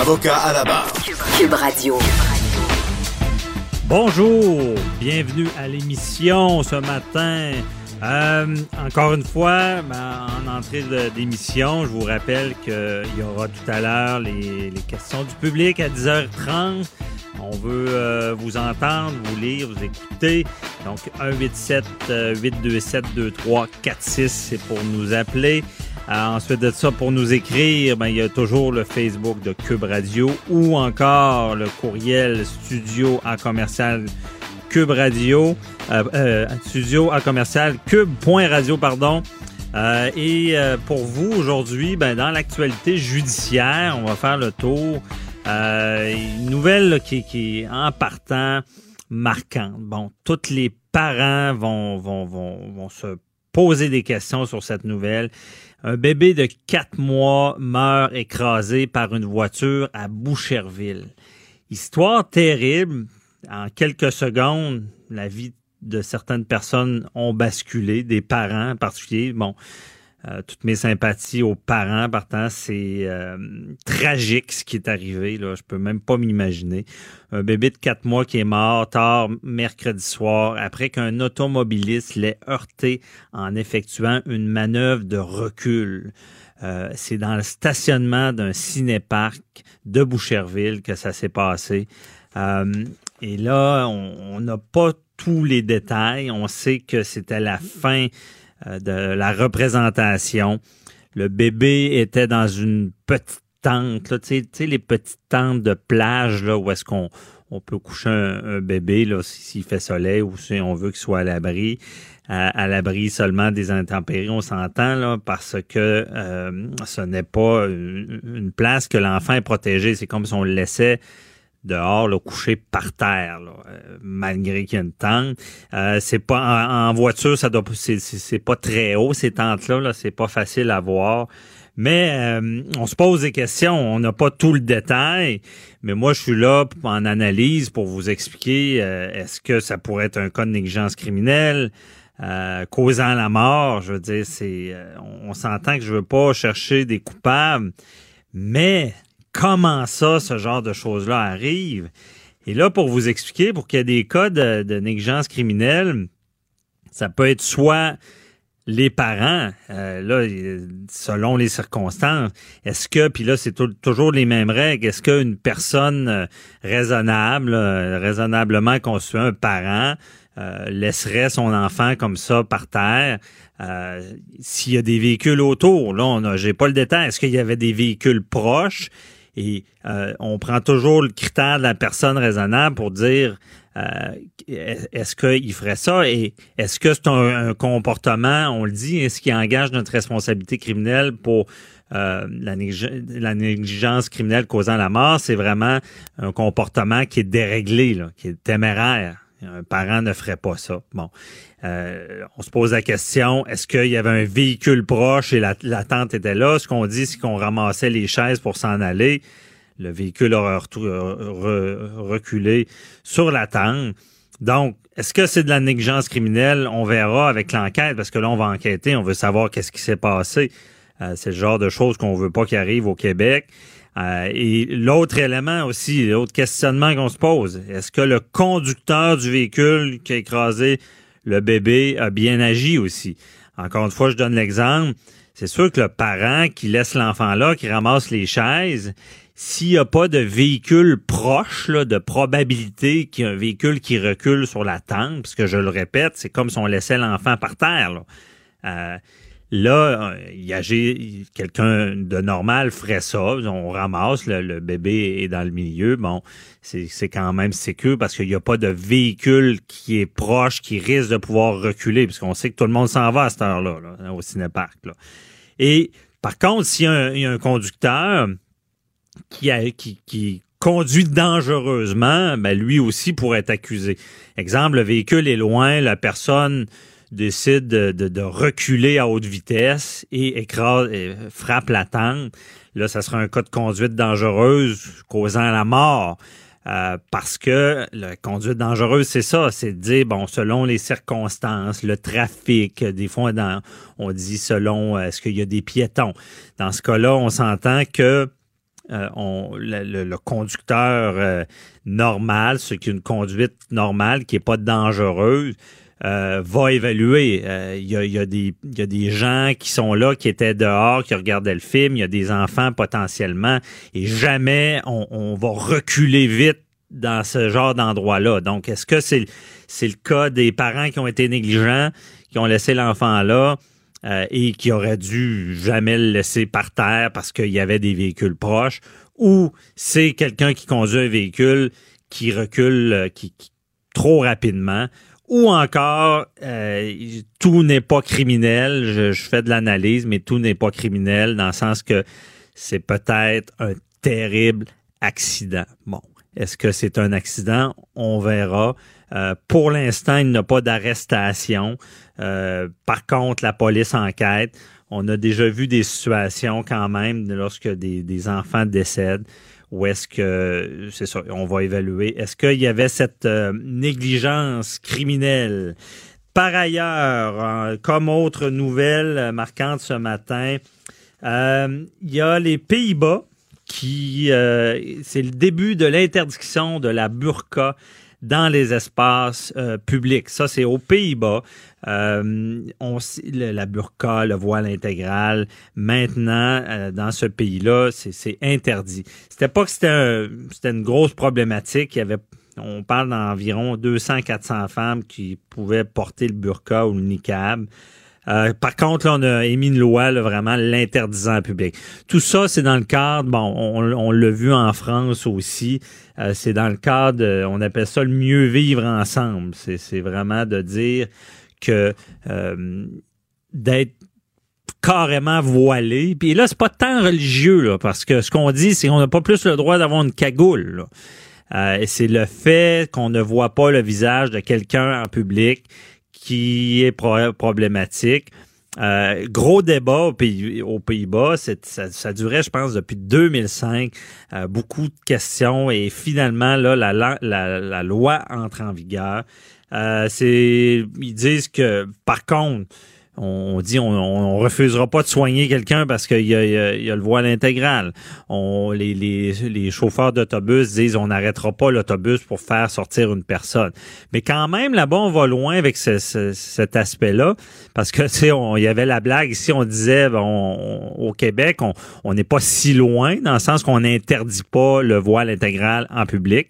Avocat à la barre. Cube Radio. Bonjour, bienvenue à l'émission ce matin. Euh, encore une fois, en entrée de- d'émission, je vous rappelle qu'il y aura tout à l'heure les, les questions du public à 10h30. On veut euh, vous entendre, vous lire, vous écouter. Donc 187 euh, 827 2346, c'est pour nous appeler. Euh, ensuite de ça, pour nous écrire, ben, il y a toujours le Facebook de Cube Radio ou encore le courriel studio à commercial Cube Radio, euh, euh, studio à commercial cube.radio, pardon. Euh, et euh, pour vous, aujourd'hui, ben, dans l'actualité judiciaire, on va faire le tour. Euh, une nouvelle là, qui, qui est en partant marquante. Bon, tous les parents vont, vont, vont, vont se poser des questions sur cette nouvelle. Un bébé de quatre mois meurt écrasé par une voiture à Boucherville. Histoire terrible. En quelques secondes, la vie de certaines personnes ont basculé, des parents en particulier. Bon, euh, toutes mes sympathies aux parents partant, c'est euh, tragique ce qui est arrivé. Là, je peux même pas m'imaginer. Un bébé de quatre mois qui est mort tard mercredi soir après qu'un automobiliste l'ait heurté en effectuant une manœuvre de recul. Euh, c'est dans le stationnement d'un cinéparc de Boucherville que ça s'est passé. Et là, on n'a pas tous les détails. On sait que c'était la fin de la représentation. Le bébé était dans une petite tente, tu sais- les petites tentes de plage là, où est-ce qu'on on peut coucher un, bébé là, si- s'il fait soleil ou si on veut qu'il soit à l'abri. À, l'abri seulement des intempéries, on s'entend là, parce que euh, ce n'est pas une, une place que l'enfant est protégé. C'est comme si on le laissait dehors, là, couché par terre, là, euh, malgré qu'il y a une tente. Euh, c'est pas en, voiture, ça doit c'est, pas très haut ces tentes-là, là, c'est pas facile à voir. Mais euh, on se pose des questions, on n'a pas tout le détail, mais moi je suis là en analyse pour vous expliquer est-ce que ça pourrait être un cas de négligence criminelle causant la mort. Je veux dire, c'est on, on s'entend que je veux pas chercher des coupables, mais comment ça, ce genre de choses-là arrive? Et là, pour vous expliquer, pour qu'il y ait des cas de, de négligence criminelle, ça peut être soit les parents, euh, là, selon les circonstances, est-ce que, puis là, c'est tou- toujours les mêmes règles, est-ce qu'une personne euh, raisonnable, euh, raisonnablement conçue, un parent, laisserait son enfant comme ça par terre euh, s'il y a des véhicules autour? Là, on j'ai pas le détail. Est-ce qu'il y avait des véhicules proches? Et euh, on prend toujours le critère de la personne raisonnable pour dire euh, est-ce qu'il ferait ça? Et est-ce que c'est un, comportement, on le dit, est-ce qui engage notre responsabilité criminelle pour euh, la négligence criminelle causant la mort? C'est vraiment un comportement qui est déréglé, là, qui est téméraire. Un parent ne ferait pas ça. Bon, Euh, on se pose la question est-ce qu'il y avait un véhicule proche et la, la tente était là? Ce qu'on dit, c'est qu'on ramassait les chaises pour s'en aller. Le véhicule aurait reculé sur la tente. Donc, est-ce que c'est de la négligence criminelle? On verra avec l'enquête parce que là, on va enquêter. On veut savoir qu'est-ce qui s'est passé. Euh, c'est le genre de choses qu'on veut pas qu'il arrive au Québec. Euh, et l'autre élément aussi, l'autre questionnement qu'on se pose, est-ce que le conducteur du véhicule qui a écrasé le bébé a bien agi aussi? Encore une fois, je donne l'exemple. C'est sûr que le parent qui laisse l'enfant là, qui ramasse les chaises, s'il n'y a pas de véhicule proche, de probabilité qu'il y a un véhicule qui recule sur la tente, parce que je le répète, c'est comme si on laissait l'enfant par terre. Euh, Là, il y a j'ai- quelqu'un de normal ferait ça. On ramasse, le, bébé est dans le milieu. Bon, c'est quand même sécure parce qu'il n'y a pas de véhicule qui est proche, qui risque de pouvoir reculer, parce qu'on sait que tout le monde s'en va à cette heure-là, là, au cinéparc. Et par contre, s'il y, a un- conducteur qui, qui, qui conduit dangereusement, ben lui aussi pourrait être accusé. Exemple, le véhicule est loin, la personne décide de, reculer à haute vitesse et écrase, frappe la tente. Là, ça sera un cas de conduite dangereuse causant la mort. Euh, parce que la conduite dangereuse, c'est ça, c'est de dire, bon, selon les circonstances, le trafic, des fois, on dit selon, euh, est-ce qu'il y a des piétons? Dans ce cas-là, on s'entend que euh, on, le, conducteur normal, ce qui est une conduite normale, qui est pas dangereuse, va évaluer. Il y, a, y, a des, gens qui sont là, qui étaient dehors, qui regardaient le film, il y a des enfants potentiellement, et jamais on, va reculer vite dans ce genre d'endroit-là. Donc, est-ce que c'est le cas des parents qui ont été négligents, qui ont laissé l'enfant là euh, et qui auraient dû jamais le laisser par terre parce qu'il y avait des véhicules proches, ou c'est quelqu'un qui conduit un véhicule qui recule euh, trop rapidement, ou encore euh, tout n'est pas criminel. Je, fais de l'analyse, mais tout n'est pas criminel dans le sens que c'est peut-être un terrible accident. Bon, est-ce que c'est un accident? On verra. Euh, pour l'instant, il n'y a pas d'arrestation. Euh, par contre, la police enquête. On a déjà vu des situations quand même lorsque des, enfants décèdent. Ou est-ce que, c'est ça, on va évaluer. Est-ce qu'il y avait cette euh, négligence criminelle? Par ailleurs, comme autre nouvelle marquante ce matin, il y a les Pays-Bas qui euh, c'est le début de l'interdiction de la burqa dans les espaces euh, publics. Ça, c'est aux Pays-Bas. Euh, on, la burqa, le voile intégral, maintenant, dans ce pays-là, c'est interdit. C'était pas que c'était c'était une grosse problématique. Il y avait, on parle d'environ 200-400 femmes qui pouvaient porter le burqa ou le niqab. Euh, par contre, là, on a émis une loi vraiment l'interdisant en public. Tout ça, c'est dans le cadre, bon, on, l'a vu en France aussi, euh, c'est dans le cadre, on appelle ça le mieux vivre ensemble. C'est vraiment de dire que euh, d'être carrément voilé. Puis là, c'est pas tant religieux, là, parce que ce qu'on dit, c'est qu'on n'a pas plus le droit d'avoir une cagoule. Euh, c'est le fait qu'on ne voit pas le visage de quelqu'un en public qui est problématique. Euh, gros débat aux, Pays, aux Pays-Bas, ça, durait, je pense, depuis 2005. Euh, beaucoup de questions et finalement, là, la, loi entre en vigueur. Euh, ils disent que, par contre, on dit on, on, refusera pas de soigner quelqu'un parce qu'il y a, il y a, le voile intégral. On, les, chauffeurs d'autobus disent on n'arrêtera pas l'autobus pour faire sortir une personne. Mais quand même, là-bas, on va loin avec ce, cet aspect-là parce que tu sais, y avait la blague ici, on disait bon, au Québec, on n'est pas si loin dans le sens qu'on n'interdit pas le voile intégral en public.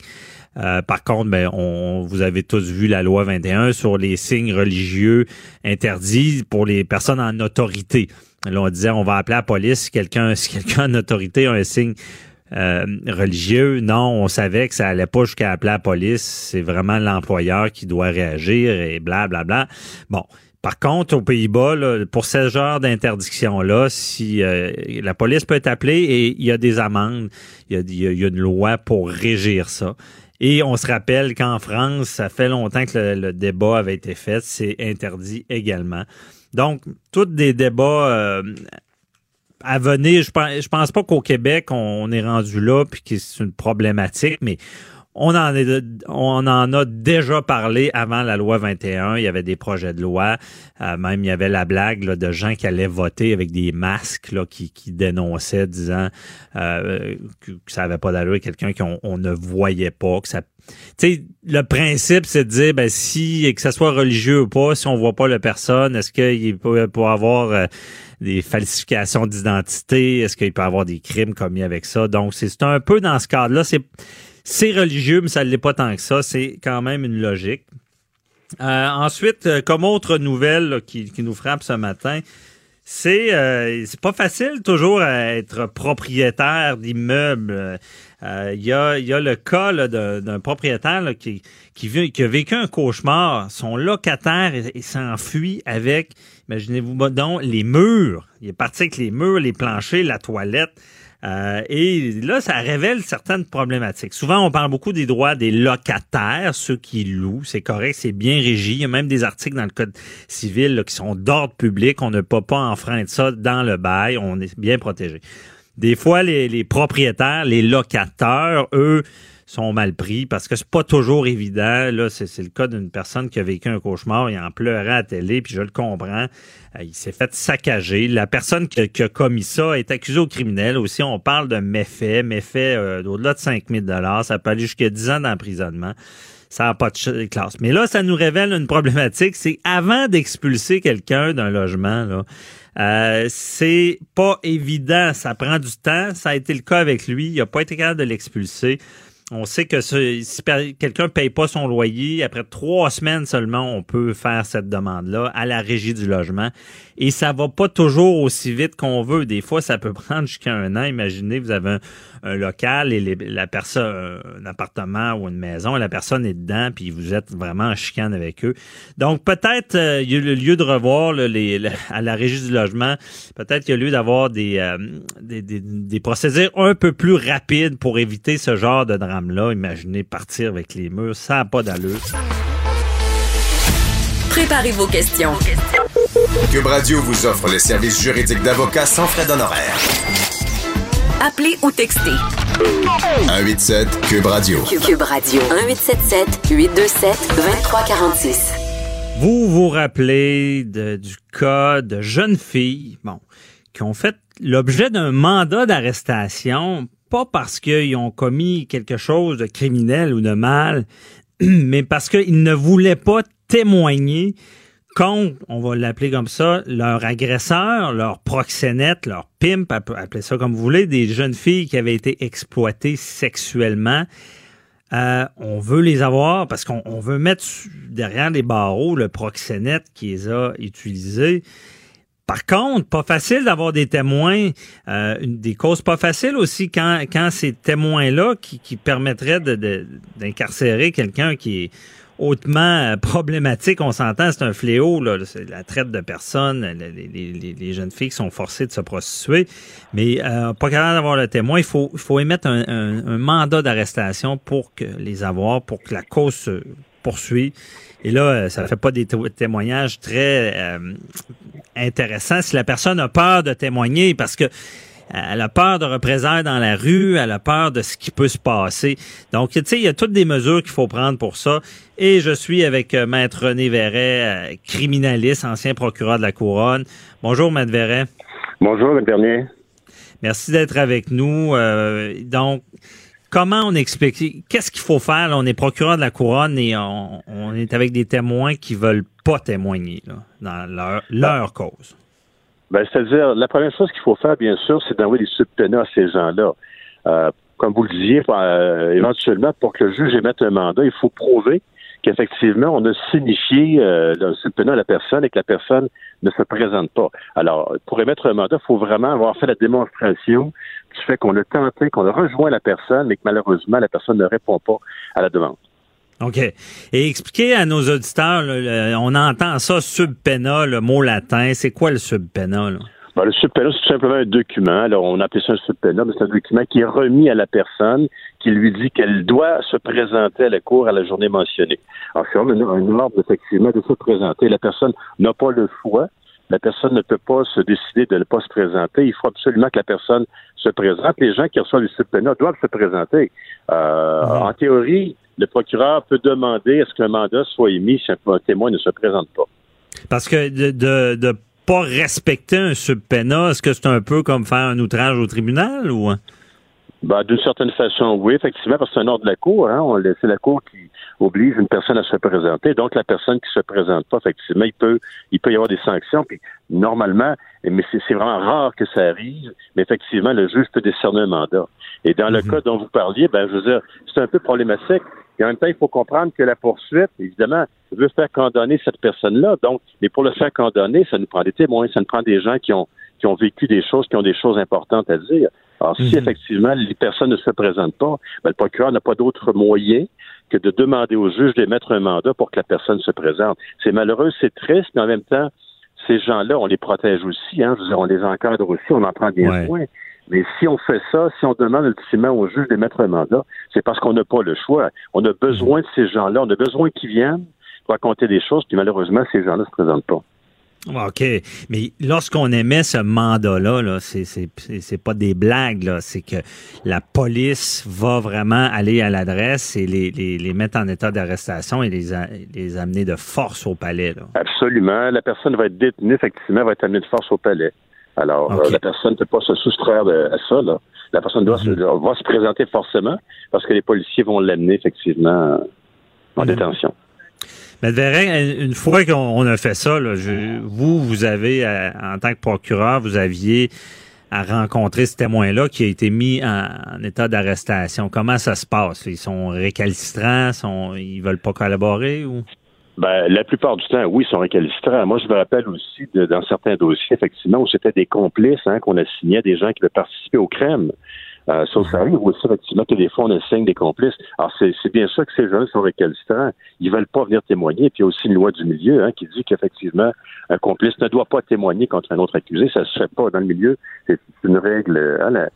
Euh, par contre, ben, on, vous avez tous vu la loi 21 sur les signes religieux interdits pour les personnes en autorité. Là, on disait, on va appeler la police si quelqu'un, si quelqu'un en autorité a un signe euh, religieux. Non, on savait que ça allait pas jusqu'à appeler la police. C'est vraiment l'employeur qui doit réagir et blablabla. Bla, bla. Bon. Par contre, aux Pays-Bas, pour ce genre d'interdiction-là, si euh, la police peut être appelée et il y a des amendes, il y a, il y a une loi pour régir ça. Et on se rappelle qu'en France, ça fait longtemps que le, débat avait été fait, c'est interdit également. Donc, tous des débats euh, à venir. Je pense, je pense pas qu'au Québec, on est rendu là, puis que c'est une problématique, mais on en, est, on en a déjà parlé avant la loi 21. Il y avait des projets de loi. Euh, même il y avait la blague de gens qui allaient voter avec des masques là, qui, qui dénonçaient, disant euh, que, ça n'avait pas d'allure, quelqu'un qu'on on ne voyait pas, que ça le principe, c'est de dire, ben, si, que ce soit religieux ou pas, si on voit pas la personne, est-ce qu'il peut, peut avoir euh, des falsifications d'identité? Est-ce qu'il peut avoir des crimes commis avec ça? Donc, c'est un peu dans ce cadre-là. C'est, c'est religieux, mais ça ne l'est pas tant que ça. C'est quand même une logique. Euh, ensuite, euh, comme autre nouvelle qui, nous frappe ce matin, c'est euh, c'est pas facile toujours à être propriétaire d'immeubles. Il y, a, y a le cas d'un propriétaire qui, qui, qui, a vécu un cauchemar. Son locataire s'enfuit avec, imaginez-vous donc, les murs. Il est parti avec les murs, les planchers, la toilette. Euh, et là, ça révèle certaines problématiques. Souvent, on parle beaucoup des droits des locataires, ceux qui louent. C'est correct, c'est bien régi. Il y a même des articles dans le Code civil qui sont d'ordre public. On ne peut pas enfreindre ça dans le bail. On est bien protégé. Des fois, les, propriétaires, les locataires, eux, sont mal pris parce que c'est pas toujours évident. Là, c'est le cas d'une personne qui a vécu un cauchemar, il en pleurait à la télé, puis je le comprends. Euh, il s'est fait saccager. La personne qui, a commis ça est accusée au criminel aussi. On parle de méfaits, méfaits euh, au-delà de 5 000 Ça peut aller jusqu'à 10 ans d'emprisonnement. Ça n'a pas de classe. Mais là, ça nous révèle une problématique. C'est avant d'expulser quelqu'un d'un logement, là, euh, c'est pas évident. Ça prend du temps. Ça a été le cas avec lui. Il n'a pas été capable de l'expulser. On sait que si quelqu'un paye pas son loyer, après trois semaines seulement, on peut faire cette demande-là à la régie du logement. Et ça va pas toujours aussi vite qu'on veut. Des fois, ça peut prendre jusqu'à un an. Imaginez, vous avez un, local et la personne, un appartement ou une maison, et la personne est dedans, puis vous êtes vraiment en chicane avec eux. Donc, peut-être euh, il y a le lieu de revoir les, à la régie du logement, peut-être qu'il y a lieu d'avoir des, euh, des, des, des procédures un peu plus rapides pour éviter ce genre de drame là Imaginez partir avec les murs, ça n'a pas d'allure. Préparez vos questions. Cube Radio vous offre les services juridiques d'avocats sans frais d'honoraires. Appelez ou textez. 187 Cube Radio. Cube Radio. 1877 827 2346. Vous vous rappelez du cas de jeunes filles, bon, qui ont fait l'objet d'un mandat d'arrestation pas parce qu'ils ont commis quelque chose de criminel ou de mal, mais parce qu'ils ne voulaient pas témoigner contre, on va l'appeler comme ça, leur agresseur, leur proxénète, leur pimp, appelez ça comme vous voulez, des jeunes filles qui avaient été exploitées sexuellement. Euh, on veut les avoir parce qu'on veut mettre derrière les barreaux le proxénète qui les a utilisés. Par contre, pas facile d'avoir des témoins, euh, des causes pas faciles aussi quand, ces témoins-là qui, qui permettraient d'incarcérer quelqu'un qui est hautement euh, problématique, on s'entend, c'est un fléau, là, la traite de personnes, les, jeunes filles qui sont forcées de se prostituer, mais euh, pas capable d'avoir le témoin, il faut, faut émettre un, un mandat d'arrestation pour que les avoir, pour que la cause se poursuive. Et là, euh, ça fait pas des témoignages très euh, intéressants. Si la personne a peur de témoigner parce que elle a peur de représailles dans la rue, elle a peur de ce qui peut se passer. Donc, tu sais, il y a toutes des mesures qu'il faut prendre pour ça. Et je suis avec Maître René Verret, criminaliste, ancien procureur de la Couronne. Bonjour, Maître Verret. Bonjour, Maître Bernier. Merci d'être avec nous. donc, Comment on explique? Qu'est-ce qu'il faut faire? on est procureur de la couronne et on, est avec des témoins qui veulent pas témoigner dans leur, leur cause. Ben, c'est-à-dire, la première chose qu'il faut faire, bien sûr, c'est d'envoyer des subtenants à ces gens-là. Euh, comme vous le disiez, euh, éventuellement, pour que le juge émette un mandat, il faut prouver qu'effectivement, on a signifié euh, le subtenant à la personne et que la personne ne se présente pas. Alors, pour émettre un mandat, il faut vraiment avoir fait la démonstration du fait qu'on a tenté, qu'on a rejoint la personne, mais que malheureusement, la personne ne répond pas à la demande. OK. Et expliquez à nos auditeurs, on entend ça, subpena, le mot latin. C'est quoi le subpena? Ben, le subpena, c'est tout simplement un document. Alors, on appelle ça un subpena, mais c'est un document qui est remis à la personne, qui lui dit qu'elle doit se présenter à la cour à la journée mentionnée. Alors, c'est un, un ordre, effectivement, de se présenter. La personne n'a pas le choix la personne ne peut pas se décider de ne pas se présenter. Il faut absolument que la personne se présente. Les gens qui reçoivent le subpoena doivent se présenter. Euh, En théorie, le procureur peut demander à ce qu'un mandat soit émis si un témoin ne se présente pas. Parce que de, de, pas respecter un subpoena, est-ce que c'est un peu comme faire un outrage au tribunal ou? Ben, d'une certaine façon, oui, effectivement, parce que c'est un ordre de la Cour. Hein, on c'est la Cour qui oblige une personne à se présenter. Donc, la personne qui se présente pas, effectivement, il peut, il peut y avoir des sanctions. Puis, normalement, mais c'est vraiment rare que ça arrive, mais effectivement, le juge peut décerner un mandat. Et dans le mhm. cas dont vous parliez, ben, je veux dire, c'est un peu problématique. Et en même temps, il faut comprendre que la poursuite, évidemment, veut faire condamner cette personne-là. Donc, mais pour le faire condamner, ça nous prend des témoins, ça nous prend des gens qui ont, qui ont vécu des choses, qui ont des choses importantes à dire. Alors, si mhm. effectivement les personnes ne se présentent pas, ben, le procureur n'a pas d'autre moyen que de demander au juge d'émettre un mandat pour que la personne se présente. C'est malheureux, c'est triste, mais en même temps, ces gens-là, on les protège aussi, hein, on les encadre aussi, on en prend bien soin. Mais si on fait ça, si on demande ultimement au juge d'émettre un mandat, c'est parce qu'on n'a pas le choix. On a besoin de ces gens-là. On a besoin qu'ils viennent pour raconter des choses, puis malheureusement, ces gens-là ne se présentent pas. OK. Mais lorsqu'on émet ce mandat-là, -là, c'est pas des blagues, c'est que la police va vraiment aller à l'adresse et les, les, les, mettre en état d'arrestation et les, les amener de force au palais. Là. Absolument. La personne va être détenue, effectivement, va être amenée de force au palais. Alors, euh, la personne ne peut pas se soustraire de, à ça. Là. La personne doit se, mhm. va se présenter forcément parce que les policiers vont l'amener, effectivement, en mhm. détention. Mais une fois qu'on a fait ça, là, vous, vous avez, euh, en tant que procureur, vous aviez à rencontrer ce témoin-là qui a été mis en, état d'arrestation. Comment ça se passe? Ils sont récalcitrants? Sont, ils veulent pas collaborer ou? Ben, la plupart du temps, oui, ils sont récalcitrants. Moi, je me rappelle aussi de, dans certains dossiers, effectivement, où c'était des complices, hein, qu'on a signé des gens qui veulent participer au crème. Euh, ça, arrive aussi, effectivement, que des fois, on enseigne des complices. Alors, c'est bien sûr que ces gens sont récalcitrants. Ils veulent pas venir témoigner. Puis, il y a aussi une loi du milieu hein, qui dit qu'effectivement, un complice ne doit pas témoigner contre un autre accusé. Ça se fait pas dans le milieu. C'est une règle, hein, la,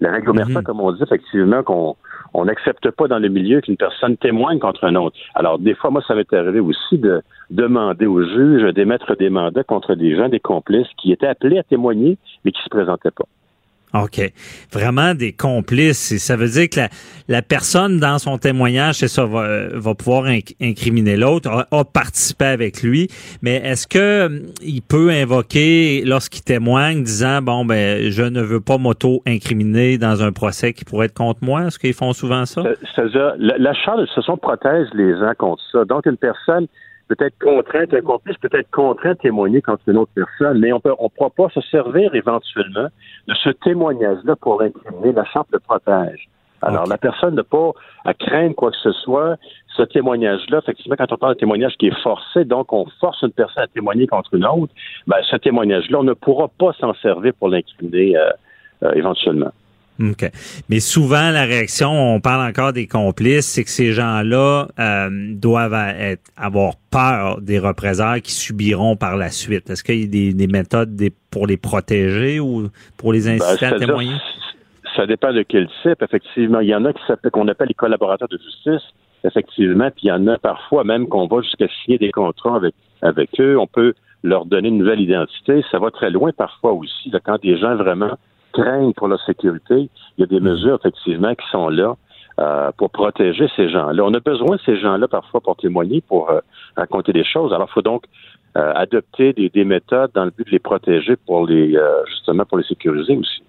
la règle mm comme on dit, effectivement, qu'on on n'accepte pas dans le milieu qu'une personne témoigne contre un autre. Alors, des fois, moi, ça m'est arrivé aussi de demander au juge d'émettre des mandats contre des gens, des complices qui étaient appelés à témoigner, mais qui se présentaient pas. OK. Vraiment des complices. ça veut dire que la, personne, dans son témoignage, c'est ça, va, va pouvoir incriminer l'autre, a, participé avec lui. Mais est-ce que hum, il peut invoquer, lorsqu'il témoigne, disant, bon, ben, je ne veux pas m'auto-incriminer dans un procès qui pourrait être contre moi? Est-ce qu'ils font souvent ça? C'est-à-dire, la, la de toute protège les gens contre ça. Donc, une personne peut être contrainte, un complice peut être contraint de témoigner contre une autre personne, mais on peut, on pourra pas se servir éventuellement de ce témoignage-là pour incriminer. La charte le protège. Alors, la personne n'a pas à craindre quoi que ce soit. Ce témoignage-là, effectivement, quand on parle de témoignage qui est forcé, donc on force une personne à témoigner contre une autre, ben, ce témoignage-là, on ne pourra pas s'en servir pour l'incriminer euh, euh, éventuellement. OK. Mais souvent, la réaction, on parle encore des complices, c'est que ces gens-là euh, doivent être, avoir peur des représailles qu'ils subiront par la suite. Est-ce qu'il y a des, méthodes pour les protéger ou pour les ben, inciter à témoigner? Ça dépend de quel type, effectivement. Il y en a qui qu'on appelle les collaborateurs de justice, effectivement, puis il y en a parfois même qu'on va jusqu'à signer des contrats avec, avec eux. On peut leur donner une nouvelle identité. Ça va très loin parfois aussi, quand des gens vraiment craignent pour leur sécurité, il y a des mesures effectivement qui sont là euh, pour protéger ces gens-là. On a besoin de ces gens-là parfois pour témoigner, pour euh, raconter des choses. Alors, il faut donc euh, adopter des, des, méthodes dans le but de les protéger pour les justement pour les sécuriser aussi.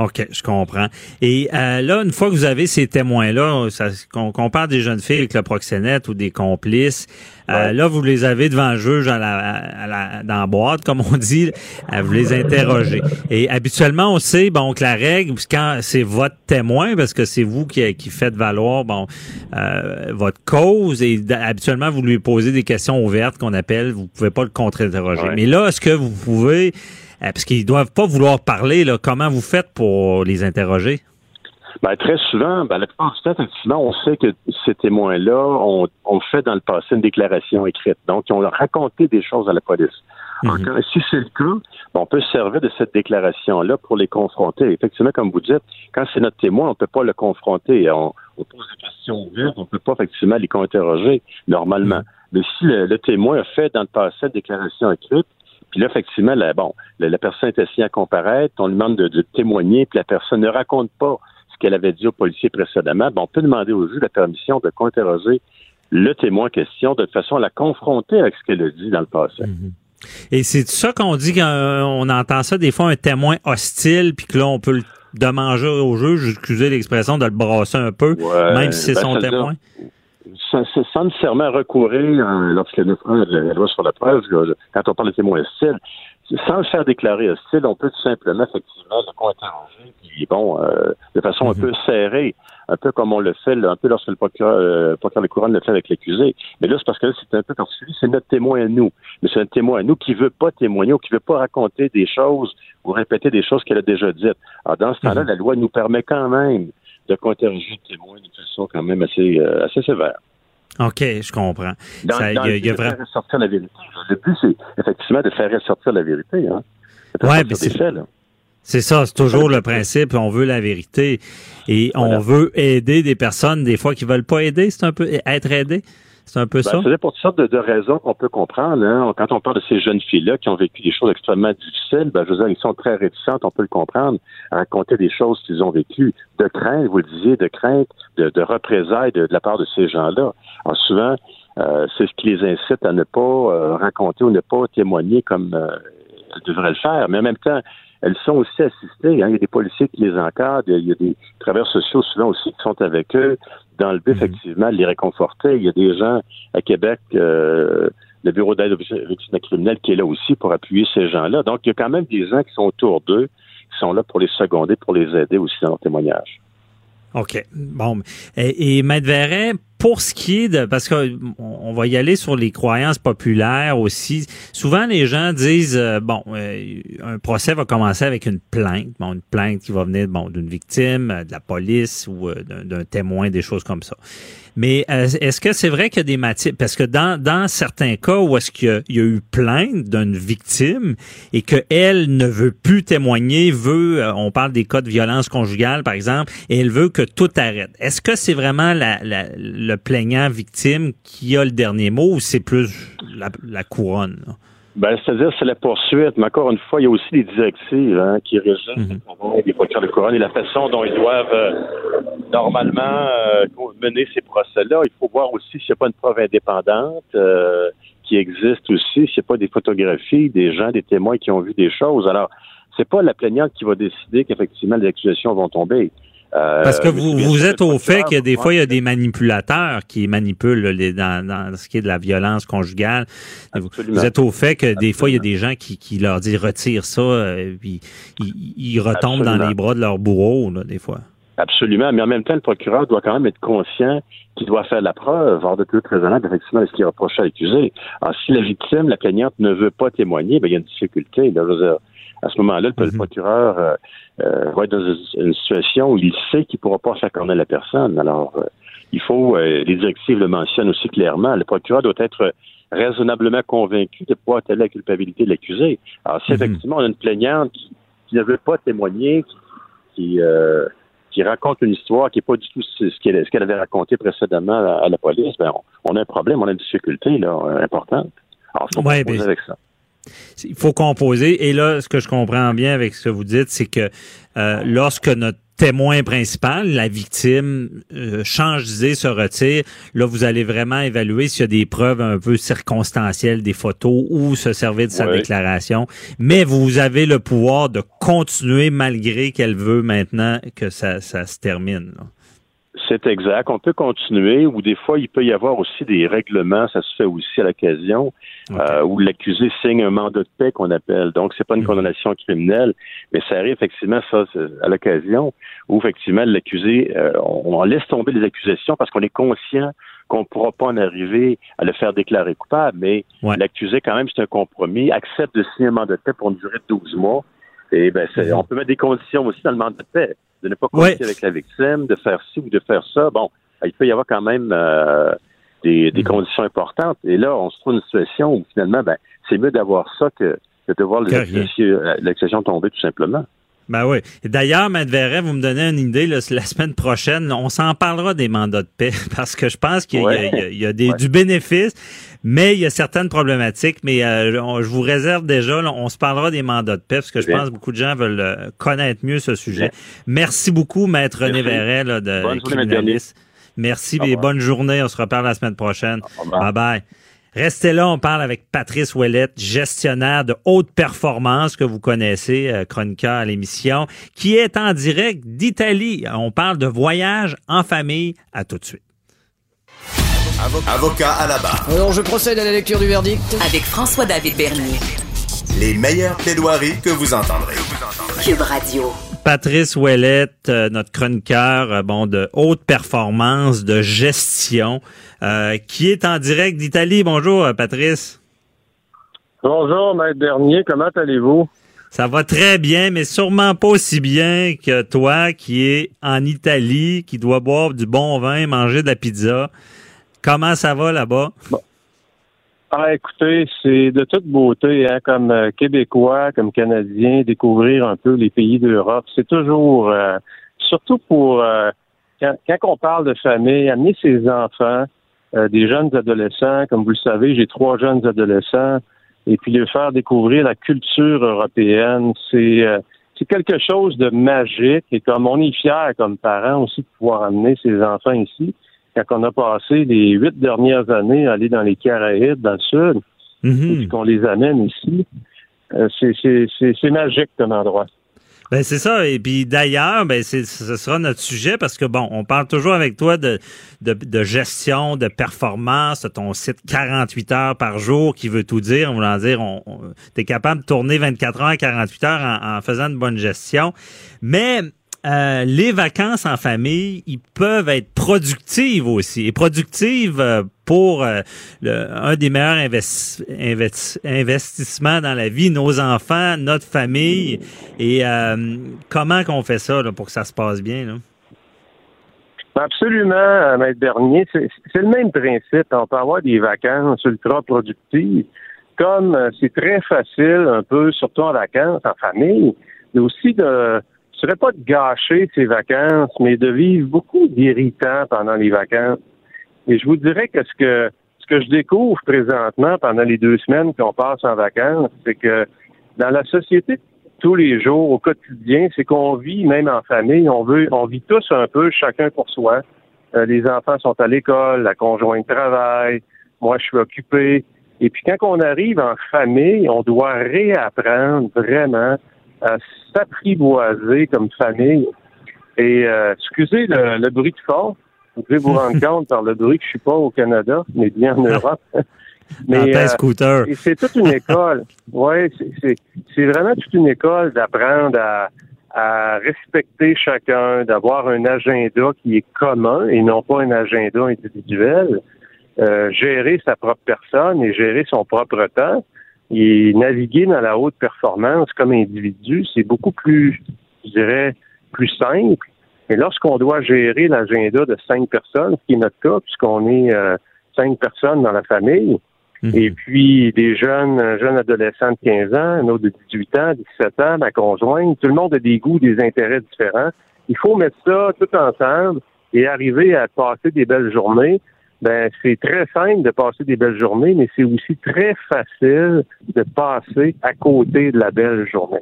OK, je comprends. Et euh, là, une fois que vous avez ces témoins-là, qu'on parle des jeunes filles avec le proxénète ou des complices, euh, là, vous les avez devant le juge à la, à la, dans la boîte, comme on dit, à vous les interroger. Et habituellement, on sait, bon, que la règle, quand c'est votre témoin, parce que c'est vous qui, qui faites valoir, bon, euh, votre cause, et habituellement, vous lui posez des questions ouvertes qu'on appelle, vous pouvez pas le contre-interroger. Mais là, est-ce que vous pouvez euh, parce qu'ils doivent pas vouloir parler. Là. Comment vous faites pour les interroger? Ben, très souvent, ben, la plupart du temps, effectivement, on sait que ces témoins-là ont, fait dans le passé une déclaration écrite. Donc, ils ont raconté des choses à la police. Mhm. si c'est le cas, ben, on peut se servir de cette déclaration-là pour les confronter. Effectivement, comme vous dites, quand c'est notre témoin, on ne peut pas le confronter. On, pose des questions ouvertes, on ne peut pas effectivement les interroger normalement. Mhm. Mais si le, témoin a fait dans le passé une déclaration écrite, puis là, effectivement, la, bon, la, personne est assise à comparaître, on lui demande de, témoigner, puis la personne ne raconte pas ce qu'elle avait dit au policier précédemment. Bon, on peut demander au juge la permission de co-interroger le témoin en question de façon à la confronter avec ce qu'elle a dit dans le passé. Mhm. Et c'est ça qu'on dit quand on entend ça, des fois, un témoin hostile, puis que là, on peut le demander au juge, excusez l'expression, de le brasser un peu, même si c'est ben, son témoin? Sans, nécessairement recourir, euh, lorsque la loi sur la preuve, quand on parle de témoins hostiles, sans le faire déclarer hostile, on peut tout simplement, effectivement, le co-interroger, puis bon, euh, de façon un mhm. peu serrée, un peu comme on le fait, un peu lorsque le procureur, euh, procureur de couronne le fait avec l'accusé. Mais là, c'est parce que là, c'est un peu particulier, c'est notre témoin à nous. Mais c'est un témoin à nous qui veut pas témoigner ou qui veut pas raconter des choses ou répéter des choses qu'elle a déjà dites. Alors, dans ce temps-là, mhm. la loi nous permet quand même de co-interroger le témoin de façon quand même assez, assez sévère. OK, je comprends. Dans, ça, le but de faire ressortir la vérité. Le but, c'est effectivement de faire ressortir la vérité. Hein. Ouais, mais c'est... C'est ça, c'est toujours le principe. On veut la vérité et on veut aider des personnes des fois qui veulent pas aider. C'est un peu être aidé? C'est un peu Ben, ça? C'est pour toutes sortes de, de raisons qu'on peut comprendre. hein. Quand on parle de ces jeunes filles-là qui ont vécu des choses extrêmement difficiles, ben, je veux dire, ils sont très réticentes, on peut le comprendre, à raconter des choses qu'ils ont vécues, de crainte, vous le disiez, de crainte, de, de représailles de, de la part de ces gens-là. Alors souvent, euh, c'est ce qui les incite à ne pas euh, raconter ou ne pas témoigner comme euh, elles devraient le faire. Mais en même temps, elles sont aussi assistées. Hein. Il y a des policiers qui les encadrent, il y a des travailleurs sociaux souvent aussi qui sont avec eux dans le but, effectivement, de les réconforter. Il y a des gens à Québec, euh, le Bureau d'aide aux victimes criminelles, qui est là aussi pour appuyer ces gens-là. Donc, il y a quand même des gens qui sont autour d'eux, qui sont là pour les seconder, pour les aider aussi dans leur témoignage. OK. Bon. Et, et Maître Verret, pour ce qui est de, parce que on va y aller sur les croyances populaires aussi. Souvent, les gens disent, euh, bon, euh, un procès va commencer avec une plainte, bon, une plainte qui va venir, bon, d'une victime, euh, de la police ou d'un témoin, des choses comme ça. Mais est-ce que c'est vrai qu'il y a des matières, parce que dans, dans certains cas où est-ce qu'il y, a- eu plainte d'une victime et qu'elle ne veut plus témoigner, veut, on parle des cas de violence conjugale par exemple, et elle veut que tout arrête. Est-ce que c'est vraiment la, la- le plaignant victime qui a le dernier mot ou c'est plus la, la couronne? là? Ben, c'est-à-dire, c'est la poursuite. Mais encore une fois, il y a aussi des directives hein, qui régissent le travail des procureurs de couronne et la façon dont ils doivent euh, normalement euh, mener ces procès-là. Il faut voir aussi s'il n'y a pas une preuve indépendante euh, qui existe aussi, s'il n'y a pas des photographies, des gens, des témoins qui ont vu des choses. Alors, c'est pas la plaignante qui va décider qu'effectivement les accusations vont tomber. Euh, Parce que vous, bien vous êtes au fait a des fois, il y a des manipulateurs qui manipulent les, dans, dans ce qui est de la violence conjugale. Vous- Absolument. Vous êtes au fait que des fois, il y a des gens qui, qui leur disent retire ça, euh, puis ils, ils retombent dans les bras de leur bourreau, là, des fois. Absolument, mais en même temps, le procureur doit quand même être conscient qu'il doit faire la preuve, hors de tout raisonnable, effectivement, de ce qui est reproché à l'accusé? Alors, si la victime, la plaignante, ne veut pas témoigner, ben, il y a une difficulté. Là, à ce moment-là, le, le Mhm. procureur euh, euh, va être dans une, situation où il sait qu'il ne pourra pas faire condamner la personne. Alors, euh, il faut, les directives le mentionnent aussi clairement, le procureur doit être raisonnablement convaincu de pouvoir établir la culpabilité de l'accusé. Alors, si Mhm. effectivement on a une plaignante qui, qui ne veut pas témoigner, qui, qui, raconte une histoire qui n'est pas du tout ce qu'elle avait raconté précédemment à, à la police, ben on, on a un problème, on a une difficulté là, importante. Alors, il faut Ouais, ben, avec ça. Il faut composer. Et là, ce que je comprends bien avec ce que vous dites, c'est que euh, lorsque notre témoin principal, la victime, euh, change d'idée, se retire, là, vous allez vraiment évaluer s'il y a des preuves un peu circonstancielles, des photos ou se servir de sa déclaration. Mais vous avez le pouvoir de continuer malgré qu'elle veut maintenant que ça, ça se termine. là. C'est exact. On peut continuer, ou des fois, il peut y avoir aussi des règlements, ça se fait aussi à l'occasion, euh, où l'accusé signe un mandat de paix qu'on appelle. Donc, c'est pas une Mhm. condamnation criminelle, mais ça arrive effectivement, ça, à l'occasion, où effectivement, l'accusé, euh, on, on laisse tomber les accusations parce qu'on est conscient qu'on ne pourra pas en arriver à le faire déclarer coupable, mais Ouais. l'accusé, quand même, c'est un compromis, accepte de signer un mandat de paix pour une durée de 12 mois. Et ben, Mhm. on peut mettre des conditions aussi dans le mandat de paix, de ne pas Ouais. communiquer avec la victime, de faire ci ou de faire ça. Bon, il peut y avoir quand même euh, des, des Mhm. conditions importantes. Et là, on se trouve dans une situation où finalement, ben, c'est mieux d'avoir ça que, que de voir l'accusation tomber tout simplement. Ben oui. D'ailleurs, Maître Verret, vous me donnez une idée, là, la semaine prochaine, on s'en parlera des mandats de paix, parce que je pense qu'il y a, Ouais. il y a- il y a des, Ouais. du bénéfice, mais il y a certaines problématiques. Mais euh, on- je vous réserve déjà, là, on se parlera des mandats de paix, parce que je Bien. pense que beaucoup de gens veulent euh, connaître mieux ce sujet. Bien. Merci beaucoup, Maître René. Verret, là, de Bonne journée. Merci et bonne journée. On se reparle la semaine prochaine. Bye bye. Restez là, on parle avec Patrice Ouellette, gestionnaire de haute performance que vous connaissez, euh, chroniqueur à l'émission, qui est en direct d'Italie. On parle de voyage en famille. À tout de suite. Avocat à la barre. Alors je procède à la lecture du verdict. Avec François-David Bernier. Les meilleures plaidoiries que vous entendrez. Cube Radio. Patrice Ouellette, euh, notre chroniqueur euh, bon de haute performance, de gestion, euh, qui est en direct d'Italie. Bonjour, Patrice. Bonjour, Maître Bernier, comment allez-vous? Ça va très bien, mais sûrement pas aussi bien que toi qui es en Italie, qui doit boire du bon vin, manger de la pizza. Comment ça va là-bas? Ah, écoutez, c'est de toute beauté, hein, comme euh, Québécois, comme Canadien, découvrir un peu les pays d'Europe. C'est toujours, euh, surtout pour euh, quand, quand on parle de famille, amener ses enfants, des jeunes adolescents, comme vous le savez, j'ai trois jeunes adolescents, et puis leur faire découvrir la culture européenne, c'est c'est quelque chose de magique. Et comme on est fiers comme parents aussi de pouvoir amener ses enfants ici quand on a passé les huit dernières années à aller dans les Caraïbes, dans le sud, Mhm. et qu'on les amène ici, euh, c'est- magique comme endroit. Ben c'est ça. Et puis d'ailleurs, ben ce sera notre sujet parce que bon, on parle toujours avec toi de, de, de gestion, de performance, de ton site 48 heures par jour qui veut tout dire. En voulant dire, on, tu es capable de tourner 24 heures, 48 heures en, en faisant une bonne gestion. Mais euh, les vacances en famille, ils peuvent être productives aussi. Et productives euh, pour euh, un des meilleurs investi- investi- investissements dans la vie, nos enfants, notre famille. Et comment qu'on fait ça là, pour que ça se passe bien? Là? Absolument, Maître Bernier. C'est le même principe. On peut avoir des vacances ultra productives. Comme c'est très facile, un peu, surtout en vacances, en famille, mais aussi de, je dirais pas de gâcher ses vacances, mais de vivre beaucoup d'irritants pendant les vacances. Et je vous dirais que ce que ce que je découvre présentement pendant les deux semaines qu'on passe en vacances, c'est que dans la société tous les jours, au quotidien, c'est qu'on vit, même en famille, on veut, on vit tous un peu, chacun pour soi. Euh, les enfants sont à l'école, la conjointe travaille, moi je suis occupé. Et puis quand on arrive en famille, on doit réapprendre vraiment à s'apprivoiser comme famille. Et euh, excusez le, le bruit de fond. Vous devez vous rendre compte par le bruit que je suis pas au Canada, mais bien en Europe. Ta euh, c'est toute une école. Oui, c'est c'est vraiment toute une école d'apprendre à, à respecter chacun, d'avoir un agenda qui est commun et non pas un agenda individuel, euh, gérer sa propre personne et gérer son propre temps et naviguer dans la haute performance comme individu, c'est beaucoup plus, je dirais, plus simple. Et lorsqu'on doit gérer l'agenda de cinq personnes, ce qui est notre cas, puisqu'on est euh, cinq personnes dans la famille, Mhm. et puis des jeunes, un jeune adolescent de 15 ans, un autre de 18 ans, 17 ans, ma conjointe, tout le monde a des goûts, des intérêts différents. Il faut mettre ça tout ensemble et arriver à passer des belles journées. Ben, c'est très simple de passer des belles journées, mais c'est aussi très facile de passer à côté de la belle journée.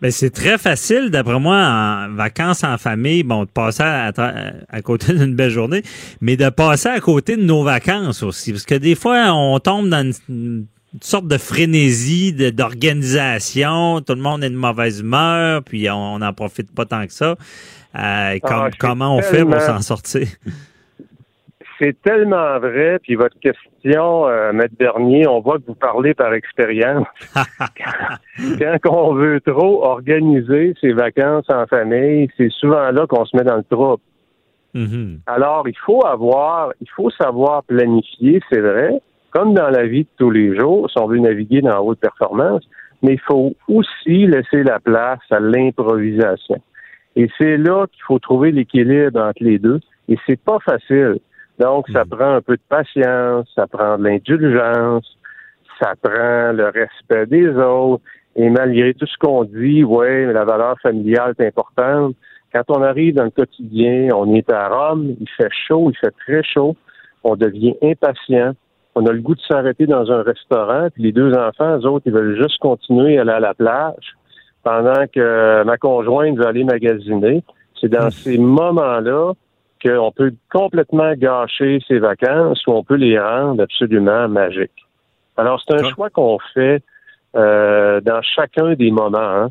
Ben, c'est très facile, d'après moi, en vacances en famille, bon, de passer à, côté d'une belle journée, mais de passer à côté de nos vacances aussi. Parce que des fois, on tombe dans une, une sorte de frénésie d'organisation. Tout le monde est de mauvaise humeur, puis on n'en profite pas tant que ça. Euh, Ah, comment on fait pour s'en sortir? C'est tellement vrai, puis votre question, euh, Maître Bernier, on voit que vous parlez par expérience. Quand on veut trop organiser ses vacances en famille, c'est souvent là qu'on se met dans le trouble. Mhm. Alors, il faut avoir, il faut savoir planifier, c'est vrai, comme dans la vie de tous les jours, si on veut naviguer dans la haute performance, mais il faut aussi laisser la place à l'improvisation. Et c'est là qu'il faut trouver l'équilibre entre les deux. Et c'est pas facile. Donc, ça prend un peu de patience, ça prend de l'indulgence, ça prend le respect des autres. Et malgré tout ce qu'on dit, ouais, la valeur familiale est importante. Quand on arrive dans le quotidien, on est à Rome, il fait chaud, il fait très chaud, on devient impatient, on a le goût de s'arrêter dans un restaurant, puis les deux enfants, eux autres, ils veulent juste continuer à aller à la plage pendant que ma conjointe veut aller magasiner. C'est dans ces moments-là qu'on peut complètement gâcher ses vacances ou on peut les rendre absolument magiques. Alors, c'est un Ah. choix qu'on fait euh, dans chacun des moments. Hein.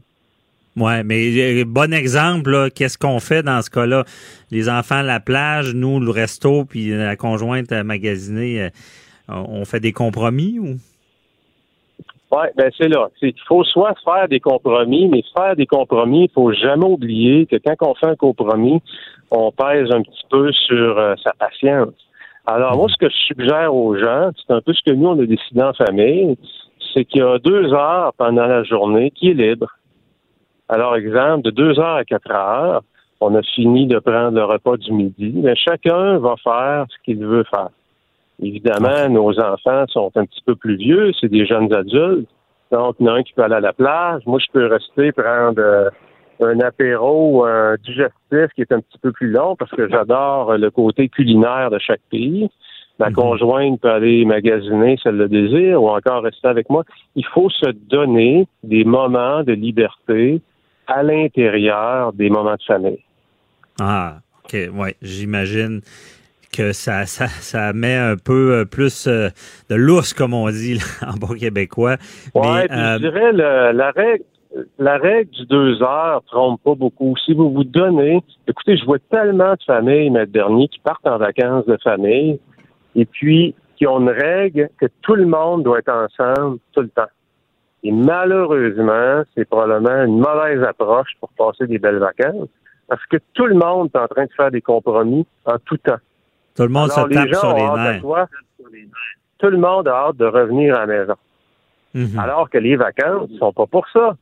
Ouais, mais euh, bon exemple, qu'est-ce qu'on fait dans ce cas-là? Les enfants à la plage, nous, le resto, puis la conjointe à magasiner, euh, on fait des compromis ou? Oui, ben c'est là. Qu'il faut soit faire des compromis, mais faire des compromis, il faut jamais oublier que quand on fait un compromis, on pèse un petit peu sur euh, sa patience. Alors, moi, ce que je suggère aux gens, c'est un peu ce que nous, on a décidé en famille, c'est qu'il y a deux heures pendant la journée qui est libre. Alors, exemple, de deux heures à quatre heures, on a fini de prendre le repas du midi, mais chacun va faire ce qu'il veut faire. Évidemment, nos enfants sont un petit peu plus vieux, c'est des jeunes adultes. Donc, il y en a un qui peut aller à la plage. Moi, je peux rester prendre euh, un apéro un digestif qui est un petit peu plus long parce que j'adore le côté culinaire de chaque pays. Ma conjointe peut aller magasiner si elle le désire ou encore rester avec moi. Il faut se donner des moments de liberté à l'intérieur des moments de famille. Ah, OK, ouais, j'imagine que ça, ça, ça met un peu euh, plus euh, de lousse, comme on dit en bon québécois. Oui, je euh, dirais la règle. La règle du deux heures trompe pas beaucoup. Si vous vous donnez, écoutez, je vois tellement de familles, mais dernier, qui partent en vacances de famille et puis qui ont une règle que tout le monde doit être ensemble tout le temps. Et malheureusement, c'est probablement une mauvaise approche pour passer des belles vacances parce que tout le monde est en train de faire des compromis en tout temps. Tout le monde se tape sur les nerfs. tout le monde a hâte de revenir à la maison. Mhm. Alors que les vacances ne sont pas pour ça.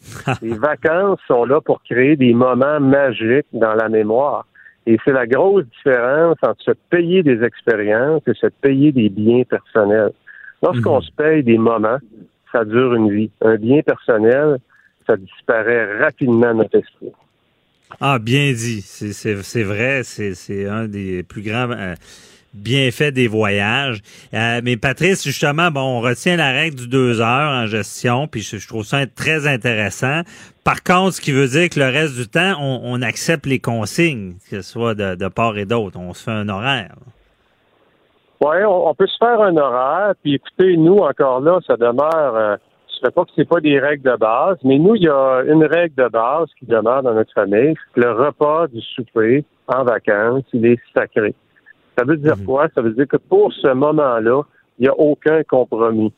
les vacances sont là pour créer des moments magiques dans la mémoire. Et c'est la grosse différence entre se payer des expériences et se payer des biens personnels. Lorsqu'on mhm. se paye des moments, ça dure une vie. Un bien personnel, ça disparaît rapidement de notre esprit. Ah, bien dit. C'est vrai. C'est un des plus grands euh, bienfaits des voyages. Euh, mais Patrice, justement, bon, on retient la règle du deux heures en gestion, puis je, trouve ça très intéressant. Par contre, ce qui veut dire que le reste du temps, on, accepte les consignes, que ce soit de, part et d'autre. On se fait un horaire. Oui, on, peut se faire un horaire. Puis écoutez, nous, encore là, ça demeure... Euh, je ne pas que c'est pas des règles de base, mais nous, il y a une règle de base qui demeure dans notre famille. Le repas du souper en vacances, il est sacré. Ça veut dire mhm. quoi? Ça veut dire que pour ce moment-là, il n'y a aucun compromis.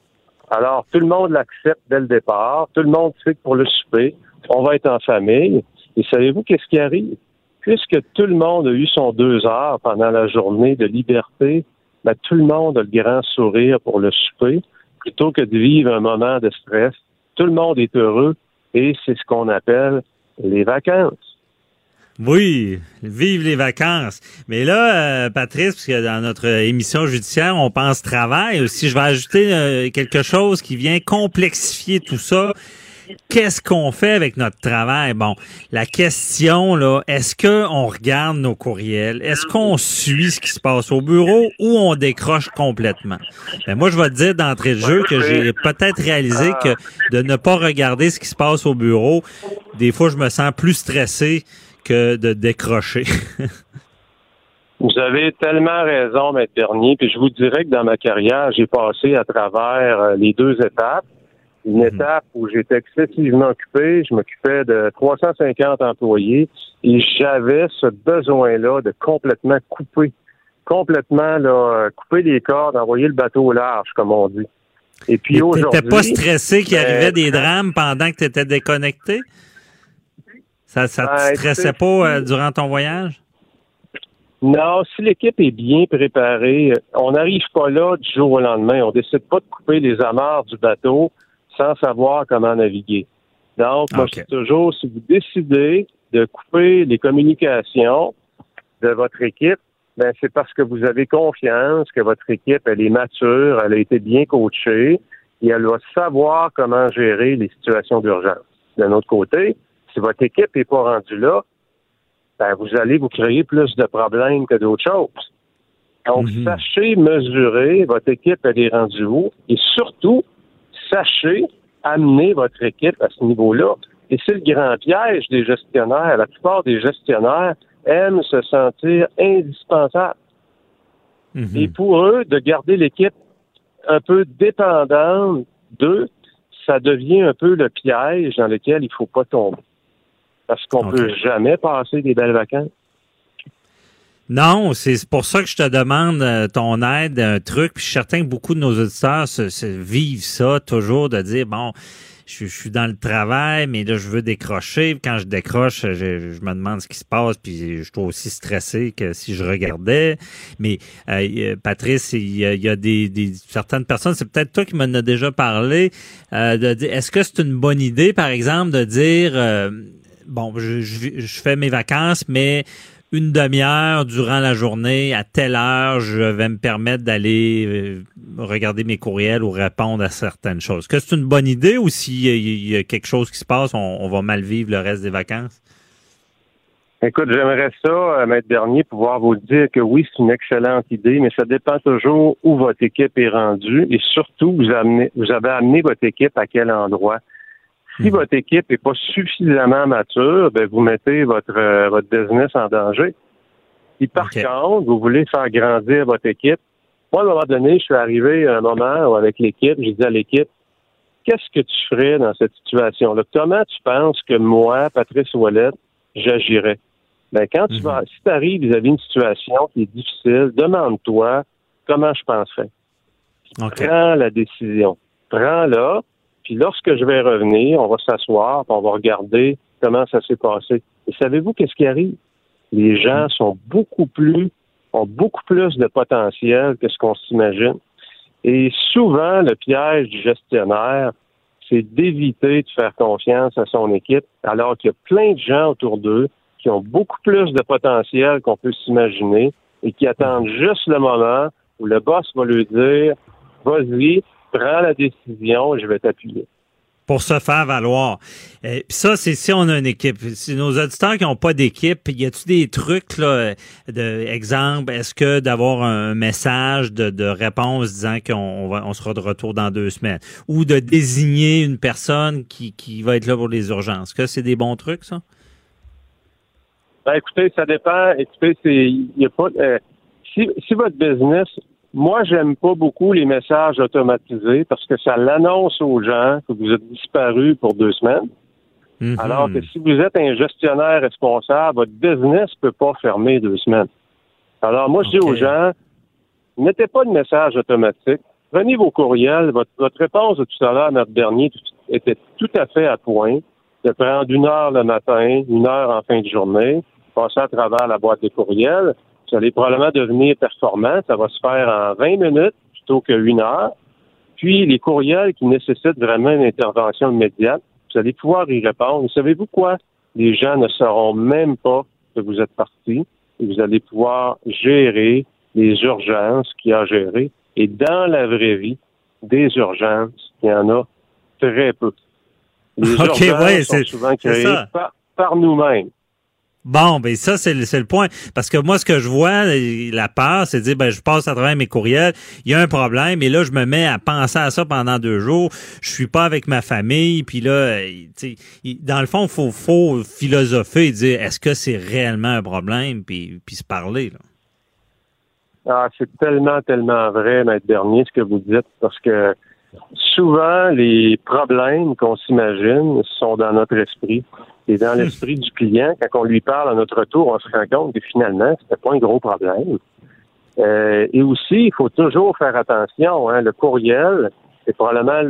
Alors, tout le monde l'accepte dès le départ. Tout le monde sait que pour le souper, on va être en famille. Et savez-vous qu'est-ce qui arrive? Puisque tout le monde a eu son deux heures pendant la journée de liberté, ben, tout le monde a le grand sourire pour le souper plutôt que de vivre un moment de stress. Tout le monde est heureux et c'est ce qu'on appelle les vacances. Oui, vive les vacances. Mais là, euh, Patrice, parce que dans notre émission judiciaire, on pense travail aussi. Je vais ajouter euh, quelque chose qui vient complexifier tout ça qu'est-ce qu'on fait avec notre travail? Bon, la question, là, est-ce qu'on regarde nos courriels? Est-ce qu'on suit ce qui se passe au bureau ou on décroche complètement? Ben, moi, je vais te dire d'entrée de jeu que j'ai peut-être réalisé que de ne pas regarder ce qui se passe au bureau, des fois, je me sens plus stressé que de décrocher. Vous avez tellement raison, Maître Dernier. Puis je vous dirais que dans ma carrière, j'ai passé à travers euh, les deux étapes une mhm. étape où j'étais excessivement occupé. Je m'occupais de 350 employés et j'avais ce besoin-là de complètement couper, complètement là, couper les cordes, envoyer le bateau au large, comme on dit. Et puis aujourd'hui. T'étais pas stressé qu'il arrivait des drames pendant que tu étais déconnecté? Ça, ça te ben, stressait pas euh, durant ton voyage? Non, si l'équipe est bien préparée, on n'arrive pas là du jour au lendemain. On décide pas de couper les amarres du bateau sans savoir comment naviguer. Donc, moi, je dis toujours, si vous décidez de couper les communications de votre équipe, ben, c'est parce que vous avez confiance que votre équipe, elle est mature, elle a été bien coachée et elle va savoir comment gérer les situations d'urgence. D'un autre côté, si votre équipe n'est pas rendue là, ben, vous allez vous créer plus de problèmes que d'autres choses. Donc, mhm. sachez mesurer votre équipe, elle est rendue où et surtout, sachez amener votre équipe à ce niveau-là. Et c'est le grand piège des gestionnaires. La plupart des gestionnaires aiment se sentir indispensables. Mhm. Et pour eux, de garder l'équipe un peu dépendante d'eux, ça devient un peu le piège dans lequel il ne faut pas tomber. Parce qu'on ne peut jamais passer des belles vacances. Non, c'est pour ça que je te demande euh, ton aide, un truc. Puis je suis certain que beaucoup de nos auditeurs se, vivent ça toujours, de dire, bon, je, suis dans le travail, mais là, je veux décrocher. Quand je décroche, je, me demande ce qui se passe, puis je suis aussi stressé que si je regardais. Mais euh, Patrice, il y a, des, certaines personnes, c'est peut-être toi qui m'en as déjà parlé, euh, de dire, est-ce que c'est une bonne idée, par exemple, de dire, bon, je, je, fais mes vacances, mais une demi-heure durant la journée, à telle heure, je vais me permettre d'aller euh, regarder mes courriels ou répondre à certaines choses. Est-ce que c'est une bonne idée ou s'il y, a quelque chose qui se passe, on, va mal vivre le reste des vacances? Écoute, j'aimerais ça, euh, Maître Dernier, pouvoir vous dire que oui, c'est une excellente idée, mais ça dépend toujours où votre équipe est rendue et surtout, vous avez amené votre équipe à quel endroit. Si mhm. votre équipe n'est pas suffisamment mature, ben vous mettez votre, euh, votre business en danger. Si par contre, vous voulez faire grandir votre équipe, moi, à un moment donné, je suis arrivé à un moment où avec l'équipe, j'ai dit à l'équipe, qu'est-ce que tu ferais dans cette situation-là? Comment tu penses que moi, Patrice Ouellet, j'agirais? Ben, quand tu mhm. vas, si tu arrives vis-à-vis d'une situation qui est difficile, demande-toi comment je penserais. Prends la décision. Prends-la, puis lorsque je vais revenir, on va s'asseoir, on va regarder comment ça s'est passé. Et savez-vous qu'est-ce qui arrive? Les gens hmm. sont beaucoup plus, ont beaucoup plus de potentiel que ce qu'on s'imagine. Et souvent, le piège du gestionnaire, c'est d'éviter de faire confiance à son équipe, alors qu'il y a plein de gens autour d'eux qui ont beaucoup plus de potentiel qu'on peut s'imaginer et qui attendent juste le moment où le boss va lui dire, vas-y, prends la décision, je vais t'appuyer. Pour se faire valoir. Euh, Puis ça, c'est si on a une équipe. Si nos auditeurs qui n'ont pas d'équipe, y a-t-il des trucs, là, de exemple, est-ce que d'avoir un message de, réponse disant qu'on va, on sera de retour dans deux semaines, ou de désigner une personne qui, qui va être là pour les urgences, est-ce que c'est des bons trucs, ça? Ben, écoutez, ça dépend. Écoutez, c'est, y a pas, euh, si, si votre business moi, j'aime pas beaucoup les messages automatisés parce que ça l'annonce aux gens que vous êtes disparu pour deux semaines. Mhm. Alors que si vous êtes un gestionnaire responsable, votre business peut pas fermer deux semaines. Alors moi, je dis aux gens, mettez pas de message automatique. Prenez vos courriels. Votre, réponse de tout à l'heure, notre dernier, était tout à fait à point. De prendre une heure le matin, une heure en fin de journée, passer à travers la boîte des courriels. Vous allez probablement devenir performant. Ça va se faire en 20 minutes plutôt qu'une heure. Puis, les courriels qui nécessitent vraiment une intervention immédiate, vous allez pouvoir y répondre. Savez-vous quoi? Les gens ne sauront même pas que vous êtes parti et vous allez pouvoir gérer les urgences qu'il y a à gérer. Et dans la vraie vie, des urgences, il y en a très peu. Les urgences sont souvent créées par nous-mêmes. Bon, ben ça, c'est le, le, point. Parce que moi, ce que je vois, la peur, c'est de dire, ben, je passe à travers mes courriels, il y a un problème, et là, je me mets à penser à ça pendant deux jours. Je suis pas avec ma famille, puis là, sais, dans le fond, faut, faut philosopher et dire, est-ce que c'est réellement un problème, puis, puis se parler. Là. Ah, c'est tellement, tellement vrai, Maître Dernier, ce que vous dites, parce que souvent, les problèmes qu'on s'imagine sont dans notre esprit. Et dans l'esprit du client, quand on lui parle à notre tour, on se rend compte que finalement, c'était pas un gros problème. Euh, et aussi, il faut toujours faire attention. Hein, le courriel, c'est probablement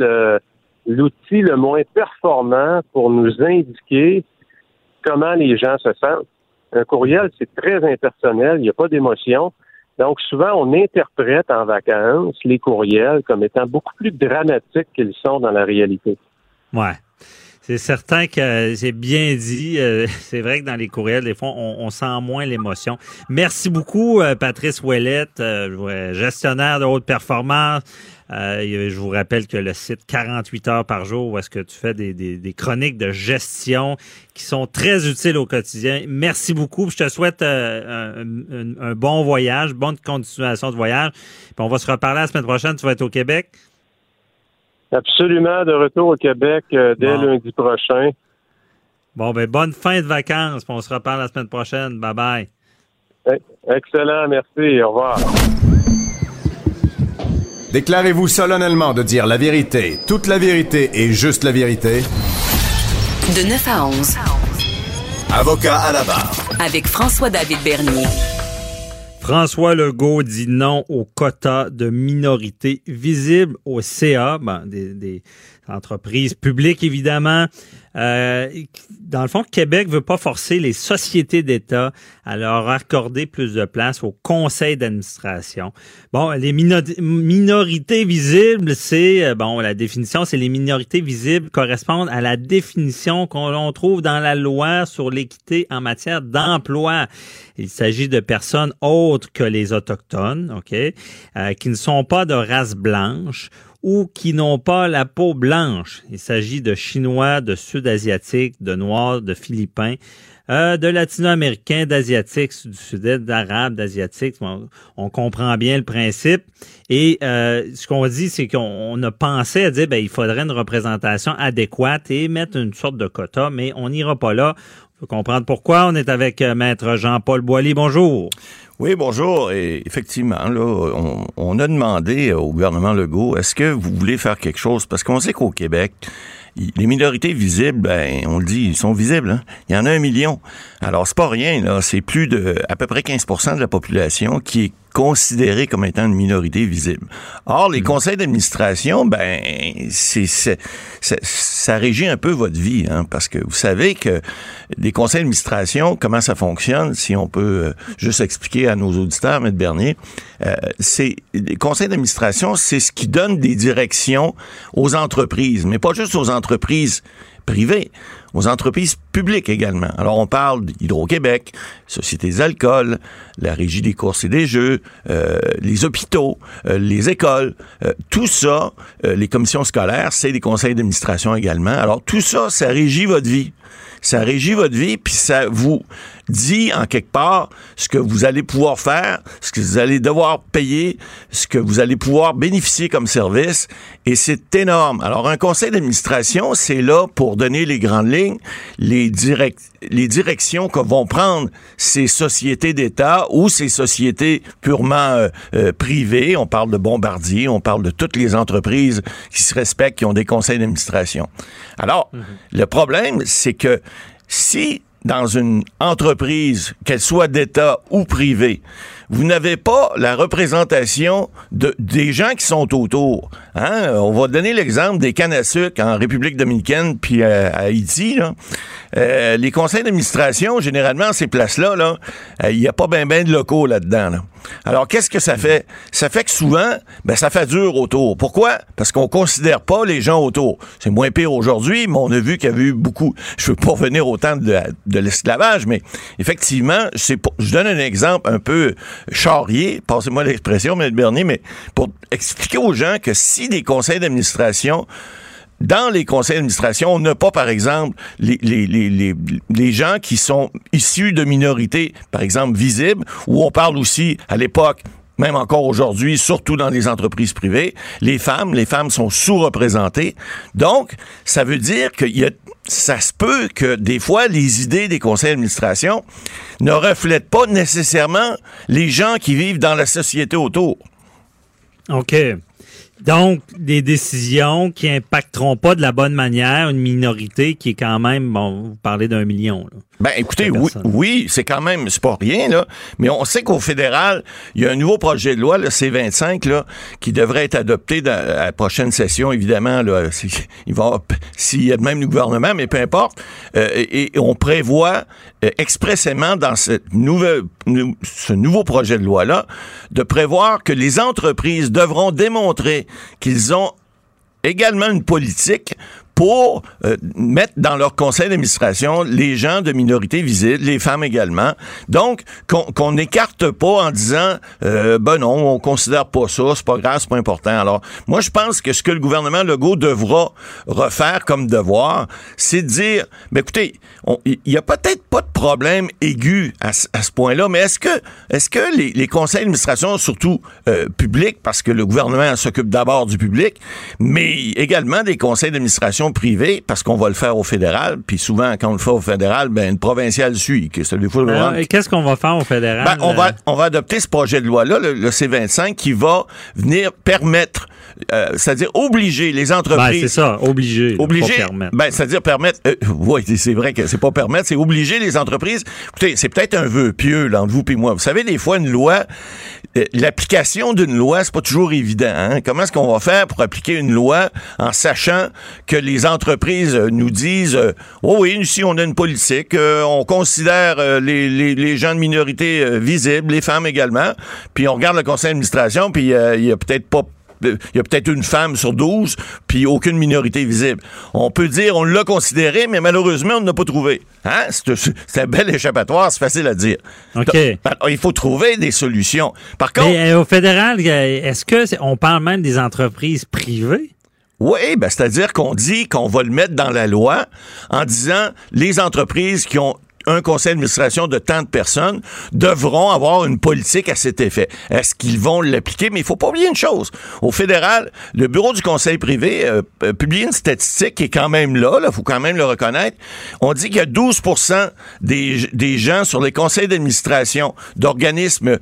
l'outil le moins performant pour nous indiquer comment les gens se sentent. Un courriel, c'est très impersonnel, il n'y a pas d'émotion. Donc, souvent, on interprète en vacances les courriels comme étant beaucoup plus dramatiques qu'ils sont dans la réalité. Ouais. C'est certain que c'est bien dit. Euh, c'est vrai que dans les courriels, des fois, on, sent moins l'émotion. Merci beaucoup, euh, Patrice Ouellette, euh, gestionnaire de haute performance. je vous rappelle que le site 48 heures par jour, où est-ce que tu fais des, chroniques de gestion qui sont très utiles au quotidien. Merci beaucoup. Je te souhaite un, un, bon voyage, bonne continuation de voyage. Puis on va se reparler la semaine prochaine. Tu vas être au Québec? Absolument, de retour au Québec euh, dès lundi prochain. Bon, ben bonne fin de vacances. On se reparle la semaine prochaine. Bye bye. Excellent, merci. Au revoir. Déclarez-vous solennellement de dire la vérité, toute la vérité et juste la vérité. De 9 à 11. Avocat à la barre. Avec François-David Bernier. François Legault dit non au quota de minorités visibles au CA. Ben, des, entreprises publiques, évidemment. Euh, dans le fond, Québec veut pas forcer les sociétés d'État à leur accorder plus de place au conseil d'administration. Bon, les minorités visibles, c'est euh, bon, la définition, c'est les minorités visibles correspondent à la définition qu'on trouve dans la loi sur l'équité en matière d'emploi. Il s'agit de personnes autres que les autochtones, ok, euh, qui ne sont pas de race blanche ou qui n'ont pas la peau blanche. Il s'agit de Chinois, de Sud-Asiatiques, de Noirs, de Philippins, euh, de Latino-Américains, d'Asiatiques, du Sud-Est, d'Arabes, d'Asiatiques. On, comprend bien le principe. Et euh, ce qu'on dit, c'est qu'on a pensé à dire ben, il faudrait une représentation adéquate et mettre une sorte de quota, mais on n'ira pas là. Il faut comprendre pourquoi. On est avec euh, Maître Jean-Paul Boilly. Bonjour. Oui, bonjour. Et effectivement, là, on, a demandé au gouvernement Legault, est-ce que vous voulez faire quelque chose? Parce qu'on sait qu'au Québec, les minorités visibles, ben, on le dit, ils sont visibles. Hein. Il y en a un million. Alors, c'est pas rien, là. C'est plus de, à peu près 15% de la population qui est considérée comme étant une minorité visible. Or, les hmm. conseils d'administration, ben, c'est, ça régit un peu votre vie, hein, parce que vous savez que les conseils d'administration, comment ça fonctionne, si on peut euh, juste expliquer à nos auditeurs, M. Bernier, euh, c'est les conseils d'administration, c'est ce qui donne des directions aux entreprises, mais pas juste aux entreprises privées, aux entreprises publiques également. Alors, on parle d'Hydro-Québec, Société des alcools, la Régie des courses et des jeux, euh, les hôpitaux, euh, les écoles, euh, tout ça, les commissions scolaires, c'est des conseils d'administration également. Alors, tout ça, ça régit votre vie ça régit votre vie, puis ça vous dit en quelque part ce que vous allez pouvoir faire, ce que vous allez devoir payer, ce que vous allez pouvoir bénéficier comme service, et c'est énorme. Alors un conseil d'administration, c'est là pour donner les grandes lignes, les, direct, les directions que vont prendre ces sociétés d'État ou ces sociétés purement euh, euh, privées. On parle de Bombardier, on parle de toutes les entreprises qui se respectent, qui ont des conseils d'administration. Alors, mhm. le problème, c'est que si dans une entreprise, qu'elle soit d'État ou privée, vous n'avez pas la représentation de, des gens qui sont autour. Hein? On va donner l'exemple des cannes à sucre en République dominicaine puis à, Haïti. Là. Euh, les conseils d'administration, généralement, ces places-là, là, euh, il n'y a pas bien ben de locaux là-dedans. Là. Alors, qu'est-ce que ça fait? Ça fait que souvent, ben, ça fait dur autour. Pourquoi? Parce qu'on considère pas les gens autour. C'est moins pire aujourd'hui, mais on a vu qu'il y avait eu beaucoup. Je veux pas revenir au temps de, de l'esclavage, mais effectivement, c'est je donne un exemple un peu charrier, passez-moi l'expression, M. Bernier, mais pour expliquer aux gens que si des conseils d'administration dans les conseils d'administration, on n'a pas, par exemple, les, les, les, les, gens qui sont issus de minorités, par exemple, visibles, où on parle aussi, à l'époque, même encore aujourd'hui, surtout dans les entreprises privées, les femmes, les femmes sont sous-représentées. Donc, ça veut dire qu'il y a, ça se peut que des fois, les idées des conseils d'administration ne reflètent pas nécessairement les gens qui vivent dans la société autour. OK. Donc, des décisions qui impacteront pas de la bonne manière une minorité qui est quand même, bon, vous parlez d'un million. Là. Ben écoutez, oui, oui c'est quand même, c'est pas rien, là. Mais on sait qu'au fédéral, il y a un nouveau projet de loi, le C25, là, qui devrait être adopté dans la prochaine session, évidemment, là. Il va, s'il y a même le gouvernement, mais peu importe. Euh, et, on prévoit euh, expressément dans ce nouveau projet de loi-là, de prévoir que les entreprises devront démontrer qu'ils ont également une politique pour euh, mettre dans leur conseil d'administration les gens de minorité visible, les femmes également. Donc, qu'on n'écarte pas en disant, euh, ben non, on considère pas ça, c'est pas grave, c'est pas important. Alors, moi, je pense que ce que le gouvernement Legault devra refaire comme devoir, c'est de dire, ben écoutez, il y a peut-être pas de problème aigu à, ce point-là, mais est-ce que, est-ce que les, les, conseils d'administration, surtout euh, publics, parce que le gouvernement s'occupe d'abord du public, mais également des conseils d'administration privé parce qu'on va le faire au fédéral. Puis souvent, quand on le fait au fédéral, ben, une provinciale suit. Qu'est-ce qu'on va faire au fédéral? Ben, on, va, on va adopter ce projet de loi-là, le, C25, qui va venir permettre euh, c'est-à-dire obliger les entreprises. Ben, c'est ça, obliger. Obliger. Ben, c'est-à-dire permettre. Euh, oui, c'est vrai que c'est pas permettre, c'est obliger les entreprises. Écoutez, c'est peut-être un vœu pieux là, entre vous et moi. Vous savez, des fois, une loi, euh, l'application d'une loi, c'est pas toujours évident. Hein? Comment est-ce qu'on va faire pour appliquer une loi en sachant que les entreprises nous disent oh oui, ici on a une politique, on considère les, les, les, gens de minorité visibles, les femmes également, puis on regarde le conseil d'administration, puis il y a peut-être pas il y a peut-être une femme sur 12, puis aucune minorité visible. On peut dire, on l'a considéré, mais malheureusement, on n'a pas trouvé. Hein? C'est un bel échappatoire, c'est facile à dire. OK. il faut trouver des solutions. Par contre. Mais, euh, au fédéral, est-ce que on parle même des entreprises privées? Oui, ben, c'est-à-dire qu'on dit qu'on va le mettre dans la loi en disant les entreprises qui ont un conseil d'administration de tant de personnes devront avoir une politique à cet effet. Est-ce qu'ils vont l'appliquer? Mais il faut pas oublier une chose. Au fédéral, le bureau du conseil privé euh, euh publie une statistique qui est quand même là, il faut quand même le reconnaître. On dit qu'il y a 12 des, des gens sur les conseils d'administration d'organismes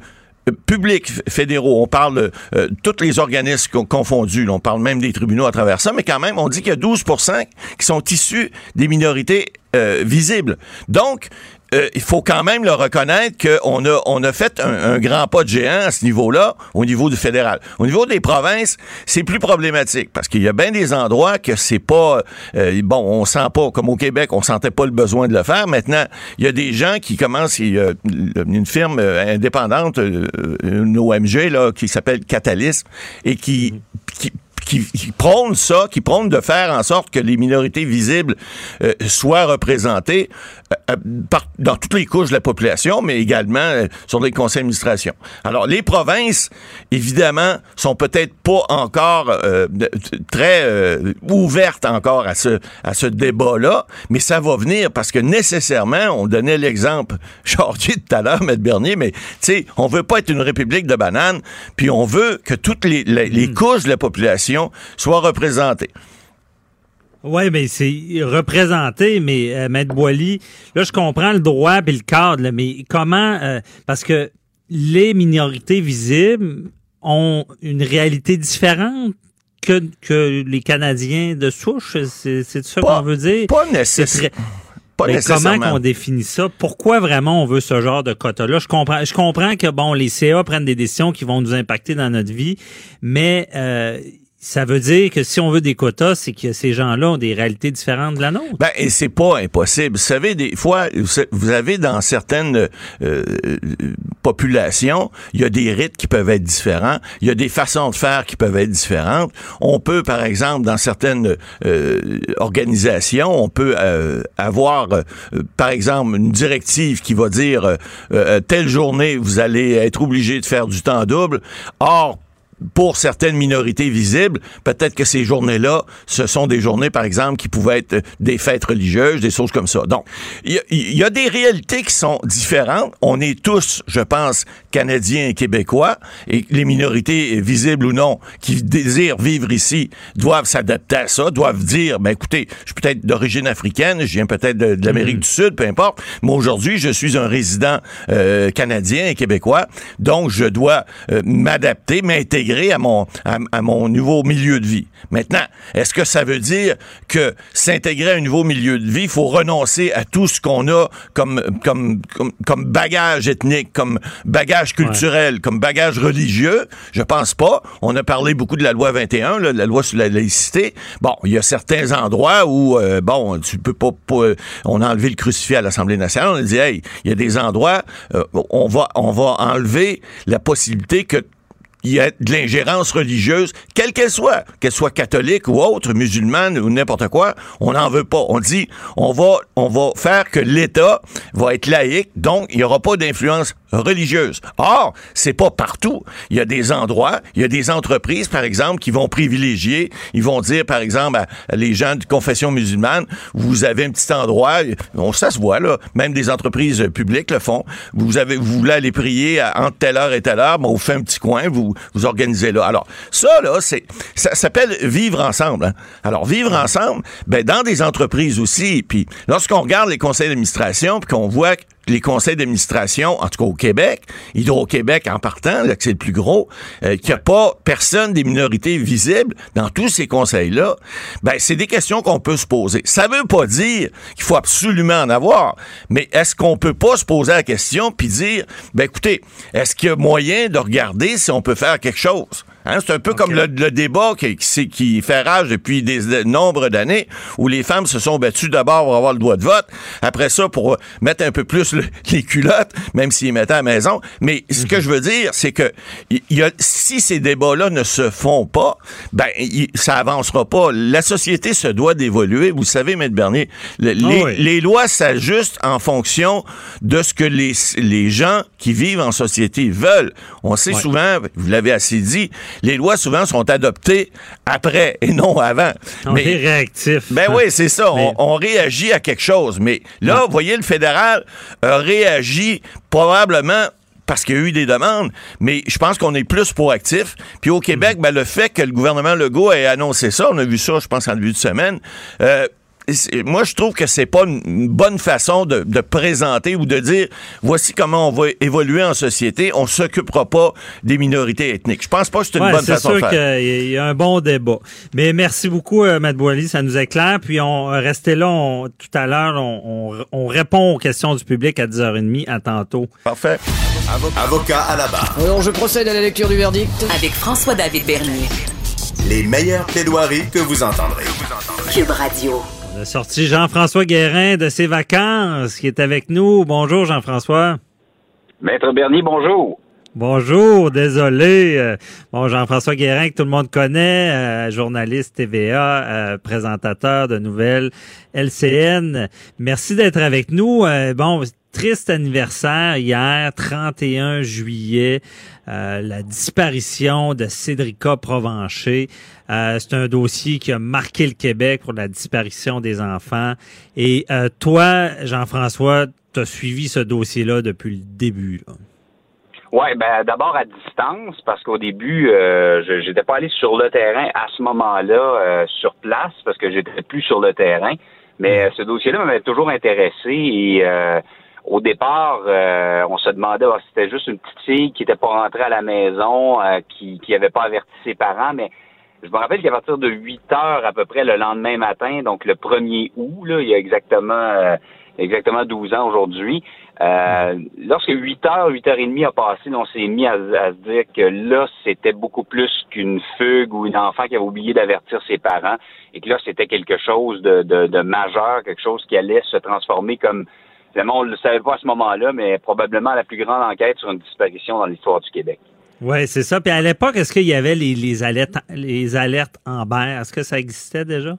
publics fédéraux, on parle euh, tous les organismes confondus, on parle même des tribunaux à travers ça, mais quand même, on dit qu'il y a 12% qui sont issus des minorités euh, visibles. Donc, euh, il faut quand même le reconnaître qu'on a, on a fait un, grand pas de géant à ce niveau-là, au niveau du fédéral. Au niveau des provinces, c'est plus problématique parce qu'il y a bien des endroits que c'est pas euh, bon, on sent pas comme au Québec, on sentait pas le besoin de le faire. Maintenant, il y a des gens qui commencent, il y a une firme indépendante, une OMG là, qui s'appelle Catalyst et qui, qui qui, ça, qui prône de faire en sorte que les minorités visibles euh, soient représentées euh, euh, dans toutes les couches de la population, mais également sur les conseils d'administration. Alors, les provinces, évidemment, sont peut-être pas encore très ouvertes encore à ce, à ce débat-là, mais ça va venir parce que nécessairement, on donnait l'exemple, Georgie tout à l'heure, M. Bernier, mais tu sais, on veut pas être une république de bananes, puis on veut que toutes les, les hmm. couches de la population soit représenté. Oui, mais c'est représenté, mais euh, Maître Boily, là, je comprends le droit et le cadre, mais comment, euh, parce que les minorités visibles ont une réalité différente que, que les Canadiens de souche, c'est ça qu'on veut dire? Pas nécessairement. Mais comment qu'on définit ça? Pourquoi vraiment on veut ce genre de quota-là? Je comprends, je comprends que bon, les CA prennent des décisions qui vont nous impacter dans notre vie, mais euh, ça veut dire que si on veut des quotas, c'est que ces gens-là ont des réalités différentes de la nôtre. Ben, et c'est pas impossible. Vous savez, des fois, vous avez dans certaines euh, populations, il y a des rites qui peuvent être différents, il y a des façons de faire qui peuvent être différentes. On peut, par exemple, dans certaines euh, organisations, on peut euh, avoir, par exemple, une directive qui va dire telle journée, vous allez être obligé de faire du temps double. Or, pour certaines minorités visibles, peut-être que ces journées-là, ce sont des journées, par exemple, qui pouvaient être des fêtes religieuses, des choses comme ça. Donc, il y, a des réalités qui sont différentes. On est tous, je pense, Canadiens et Québécois, et les minorités, visibles ou non, qui désirent vivre ici, doivent s'adapter à ça, doivent dire, ben écoutez, je suis peut-être d'origine africaine, je viens peut-être de, l'Amérique mm-hmm. du Sud, peu importe, mais aujourd'hui, je suis un résident euh, canadien et québécois, donc je dois euh, m'adapter, m'intégrer à mon, à, mon nouveau milieu de vie. Maintenant, est-ce que ça veut dire que s'intégrer à un nouveau milieu de vie, il faut renoncer à tout ce qu'on a comme, comme, comme, bagage ethnique, comme bagage culturel, comme bagage religieux? Je pense pas. On a parlé beaucoup de la loi 21, la loi sur la laïcité. Bon, il y a certains endroits où, euh, bon, tu peux pas, on a enlevé le crucifix à l'Assemblée nationale. On a dit, hey, il y a des endroits, euh, on va, on va enlever la possibilité que il y a de l'ingérence religieuse, quelle qu'elle soit, qu'elle soit catholique ou autre, musulmane ou n'importe quoi, on n'en veut pas. On dit, on va, on va faire que l'État va être laïque, donc il n'y aura pas d'influence religieuse. Or, c'est pas partout. Il y a des endroits, il y a des entreprises, par exemple, qui vont privilégier, ils vont dire, par exemple, à les gens de confession musulmane, vous avez un petit endroit, on, ça se voit, là, même des entreprises publiques le font, vous avez, vous voulez aller prier entre telle heure et telle heure, bon, vous faites un petit coin, vous, vous organisez là. Alors, ça, là, c'est, ça s'appelle vivre ensemble. Hein. Alors, vivre ensemble, ben, dans des entreprises aussi, puis lorsqu'on regarde les conseils d'administration, puis qu'on voit les conseils d'administration, en tout cas au Québec, Hydro-Québec en partant, là, que c'est le plus gros, euh, qu'il n'y a pas personne des minorités visibles dans tous ces conseils-là, ben, c'est des questions qu'on peut se poser. Ça veut pas dire qu'il faut absolument en avoir, mais est-ce qu'on peut pas se poser la question puis dire, ben, écoutez, est-ce qu'il y a moyen de regarder si on peut faire quelque chose? Hein, c'est un peu comme le, débat qui, qui, fait rage depuis des, nombres d'années, où les femmes se sont battues d'abord pour avoir le droit de vote, après ça pour mettre un peu plus les culottes, même s'ils mettaient à la maison. Mais ce que mhm. je veux dire, c'est que y a, si ces débats-là ne se font pas, ben ça avancera pas. La société se doit d'évoluer. Vous savez, Maître Bernier, ah les, lois s'ajustent en fonction de ce que les, les gens qui vivent en société veulent. On sait souvent, vous l'avez assez dit, les lois souvent sont adoptées après et non avant. On mais, est réactif. Ben oui, c'est ça. On, réagit à quelque chose. Mais là, vous voyez, le fédéral a réagi probablement parce qu'il y a eu des demandes, mais je pense qu'on est plus proactif. Puis au Québec, ben, le fait que le gouvernement Legault ait annoncé ça, on a vu ça, je pense, en début de semaine, euh, moi, je trouve que c'est pas une bonne façon de, présenter ou de dire voici comment on va évoluer en société. On s'occupera pas des minorités ethniques. Je pense pas que c'est une bonne façon de faire. C'est sûr qu'il y a un bon débat. Mais merci beaucoup, euh, Matt Boily, ça nous éclaire. Puis on euh, restait là tout à l'heure. On, répond aux questions du public à 10h30. À tantôt. Parfait. Avocat à la barre. Alors, je procède à la lecture du verdict. Avec François-David Bernier. Les meilleures plaidoiries que vous entendrez. Cube Radio. On a sorti Jean-François Guérin de ses vacances, qui est avec nous. Bonjour, Jean-François. Maître Bernier, bonjour. Bonjour, désolé. Euh, bon, Jean-François Guérin, que tout le monde connaît, euh, journaliste TVA, euh, présentateur de nouvelles LCN. Merci d'être avec nous. bon, triste anniversaire hier, 31 juillet, la disparition de Cédrica Provencher. c'est un dossier qui a marqué le Québec pour la disparition des enfants. Et toi, Jean-François, tu as suivi ce dossier-là depuis le début. Là. Oui, ben d'abord à distance, parce qu'au début, euh, je n'étais pas allé sur le terrain à ce moment-là, euh, sur place, parce que j'étais plus sur le terrain. Mais euh, ce dossier-là m'avait toujours intéressé et au départ, on se demandait si c'était juste une petite fille qui n'était pas rentrée à la maison, qui qui avait pas averti ses parents, mais je me rappelle qu'à partir de 8 heures à peu près le lendemain matin, donc le 1er août, là, il y a exactement exactement 12 ans aujourd'hui, euh, lorsque 8 heures, 8 heures et demie a passé, on s'est mis à, se dire que là, c'était beaucoup plus qu'une fugue ou une enfant qui avait oublié d'avertir ses parents et que là, c'était quelque chose de, de, majeur, quelque chose qui allait se transformer comme, vraiment, on ne le savait pas à ce moment-là, mais probablement la plus grande enquête sur une disparition dans l'histoire du Québec. Oui, c'est ça. Puis à l'époque, est-ce qu'il y avait les, les alertes, les alertes? Est-ce que ça existait déjà?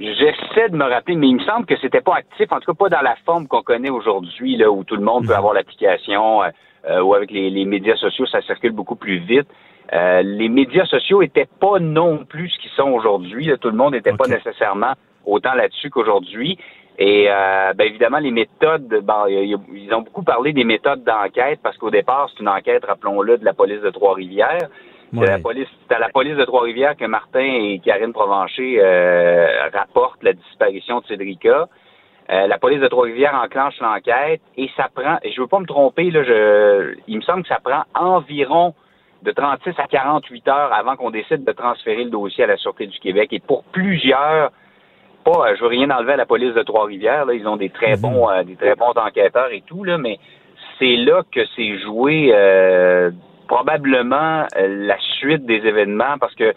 J'essaie de me rappeler, mais il me semble que c'était pas actif, en tout cas pas dans la forme qu'on connaît aujourd'hui, là, où tout le monde peut avoir l'application, euh, euh, ou avec les, médias sociaux, ça circule beaucoup plus vite. Euh, les médias sociaux étaient pas non plus ce qu'ils sont aujourd'hui. Tout le monde n'était pas nécessairement autant là-dessus qu'aujourd'hui. Et ben, évidemment, les méthodes, ben, ils ont beaucoup parlé des méthodes d'enquête parce qu'au départ, c'est une enquête, rappelons-le, de la police de Trois-Rivières. C'est la police, à la police de Trois-Rivières que Martin et Karine Provencher euh, rapportent la disparition de Cédrica. Euh, la police de Trois-Rivières enclenche l'enquête et ça prend, et je veux pas me tromper, là, je, il me semble que ça prend environ de 36 à 48 heures avant qu'on décide de transférer le dossier à la Sûreté du Québec. Et pour plusieurs, pas, je veux rien enlever à la police de Trois-Rivières, là, ils ont des très mhm. bons, euh, des très bons enquêteurs et tout, là, mais c'est là que c'est joué probablement euh, la suite des événements parce que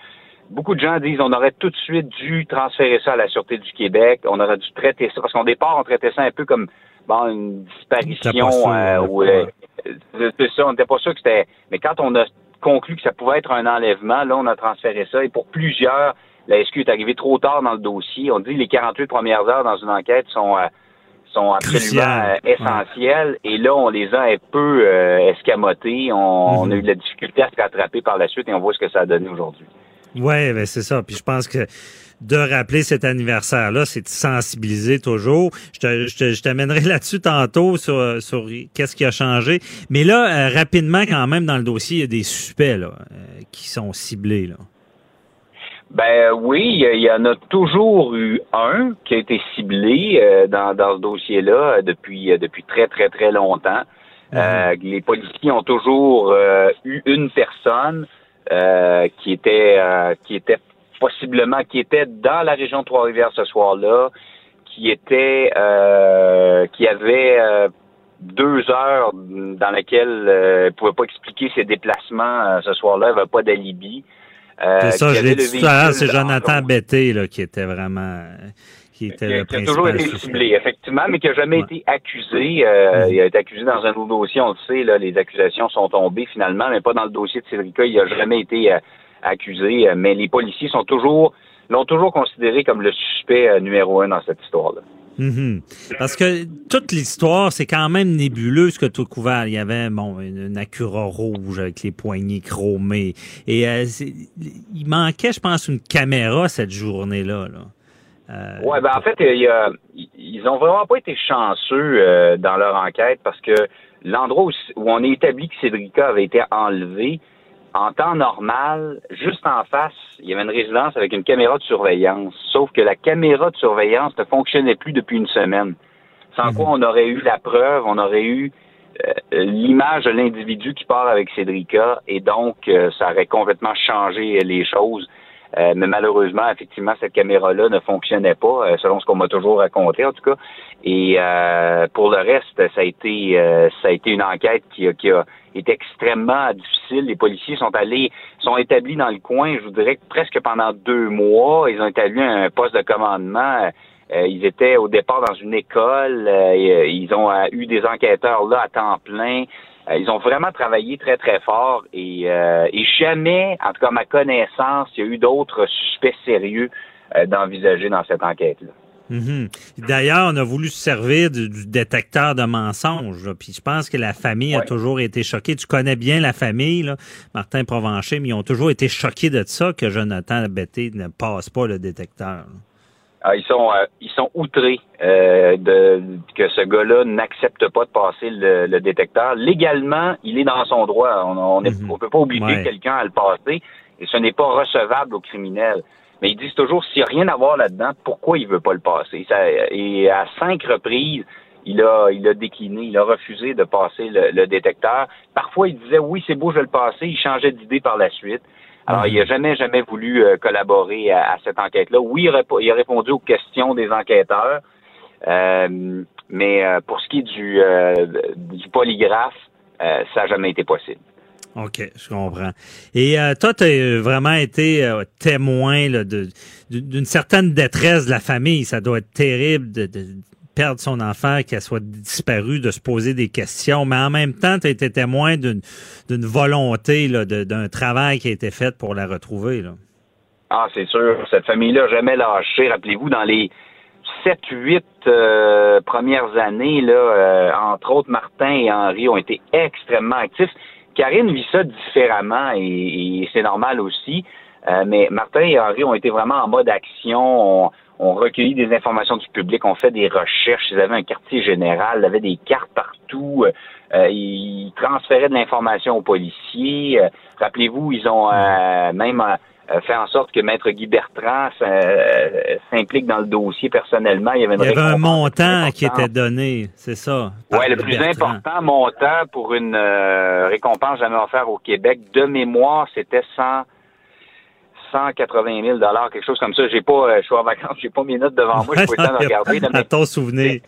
beaucoup de gens disent on aurait tout de suite dû transférer ça à la Sûreté du Québec, on aurait dû traiter ça parce qu'au départ on traitait ça un peu comme bon une disparition euh, ou euh, c'est ça, on n'était pas sûr que c'était mais quand on a conclu que ça pouvait être un enlèvement, là on a transféré ça et pour plusieurs la SQ est arrivée trop tard dans le dossier. On dit les 48 premières heures dans une enquête sont sont absolument euh, essentiels. Et là, on les a un peu euh, escamotés. On, a eu de la difficulté à se rattraper par la suite et on voit ce que ça a donné aujourd'hui. Oui, ben c'est ça. Puis je pense que de rappeler cet anniversaire-là, c'est de sensibiliser toujours. Je t'amènerai là-dessus tantôt sur, sur qu'est-ce qui a changé. Mais là, euh, rapidement, quand même, dans le dossier, il y a des suspects là, qui sont ciblés. Là. Ben oui, il y, en a toujours eu un qui a été ciblé euh, dans, dans ce dossier-là depuis euh, depuis très très très longtemps. Euh, les policiers ont toujours eu une personne qui était qui était possiblement qui était dans la région de Trois-Rivières ce soir-là, qui était qui avait deux heures dans lesquelles elle pouvait pas expliquer ses déplacements ce soir-là, elle n'avait pas d'alibi. Euh, c'est ça, je l'ai dit tout à l'heure, c'est Jonathan Betté là, qui était vraiment qui était le qui a toujours été ciblé, effectivement, mais qui n'a jamais été accusé. Euh, mm-hmm. Il a été accusé dans un autre dossier, on le sait, là, les accusations sont tombées finalement, mais pas dans le dossier de Cédrica. Il n'a jamais été euh, accusé, mais les policiers sont toujours l'ont toujours considéré comme le suspect numéro un dans cette histoire-là. Mhm. Parce que toute l'histoire, c'est quand même nébuleux ce que tu as couvert. Il y avait bon, une, Acura rouge avec les poignées chromées. Et euh, il manquait, je pense, une caméra cette journée-là. Là. Euh, ben en fait, ils ont vraiment pas été chanceux euh, dans leur enquête parce que l'endroit où, où, on a établi que Cédrica avait été enlevé, en temps normal, juste en face, il y avait une résidence avec une caméra de surveillance. Sauf que la caméra de surveillance ne fonctionnait plus depuis une semaine. Sans quoi on aurait eu la preuve, on aurait eu euh, l'image de l'individu qui part avec Cédrica et donc euh, ça aurait complètement changé les choses. Euh, mais malheureusement, effectivement, cette caméra-là ne fonctionnait pas, selon ce qu'on m'a toujours raconté en tout cas. Et pour le reste, ça a été ça a été une enquête qui qui a est extrêmement difficile. Les policiers sont allés, sont établis dans le coin, je vous dirais, presque pendant deux mois. Ils ont établi un poste de commandement. Euh, ils étaient au départ dans une école. Euh, ils ont euh, eu des enquêteurs là à temps plein. Ils ont vraiment travaillé très, très fort et, et jamais, en tout cas à ma connaissance, il y a eu d'autres suspects sérieux d'envisager dans cette enquête-là. Mhm. D'ailleurs, on a voulu se servir du, détecteur de mensonges. Puis je pense que la famille a toujours été choquée. Tu connais bien la famille, là, Martin Provencher, mais ils ont toujours été choqués de ça que Jonathan Betté ne passe pas le détecteur. Ah, ils sont euh, ils sont outrés euh, de que ce gars-là n'accepte pas de passer le, détecteur. Légalement, il est dans son droit. On ne mhm. peut pas obliger quelqu'un à le passer et ce n'est pas recevable aux criminels. Mais ils disent toujours, s'il n'y a rien à voir là-dedans, pourquoi il veut pas le passer? et à cinq reprises, il a, il a décliné, il a refusé de passer le, détecteur. Parfois, il disait, oui, c'est beau, je vais le passer. Il changeait d'idée par la suite. Alors, il n'a jamais, jamais voulu euh, collaborer à, cette enquête-là. Oui, il a, répondu aux questions des enquêteurs, euh, mais euh, pour ce qui est du, du polygraphe, ça n'a jamais été possible. OK, je comprends. Et euh, toi, tu as vraiment été euh, témoin d'une certaine détresse de la famille. Ça doit être terrible de, perdre son enfant, qu'elle soit disparue, de se poser des questions. Mais en même temps, tu as été témoin d'une volonté, d'un travail qui a été fait pour la retrouver. Ah, c'est sûr. Cette famille-là jamais lâché. Rappelez-vous, dans les 7, 8 euh, premières années, là, entre autres, Martin et Henri ont été extrêmement actifs. Karine vit ça différemment et, c'est normal aussi. Euh, mais Martin et Henri ont été vraiment en mode action, ont, recueilli des informations du public, ont fait des recherches, ils avaient un quartier général, ils avaient des cartes partout, euh, ils transféraient de l'information aux policiers. Euh, rappelez-vous, ils ont même euh, fait en sorte que Maître Guy Bertrand euh, s'implique dans le dossier personnellement. Il y avait, un montant qui était donné, c'est ça. Oui, le plus important montant pour une euh, récompense jamais offerte au Québec, de mémoire, c'était 100, 180 000 quelque chose comme ça. J'ai pas, je suis en vacances, j'ai pas mes notes devant moi, je peux pas regarder. De ton souvenir.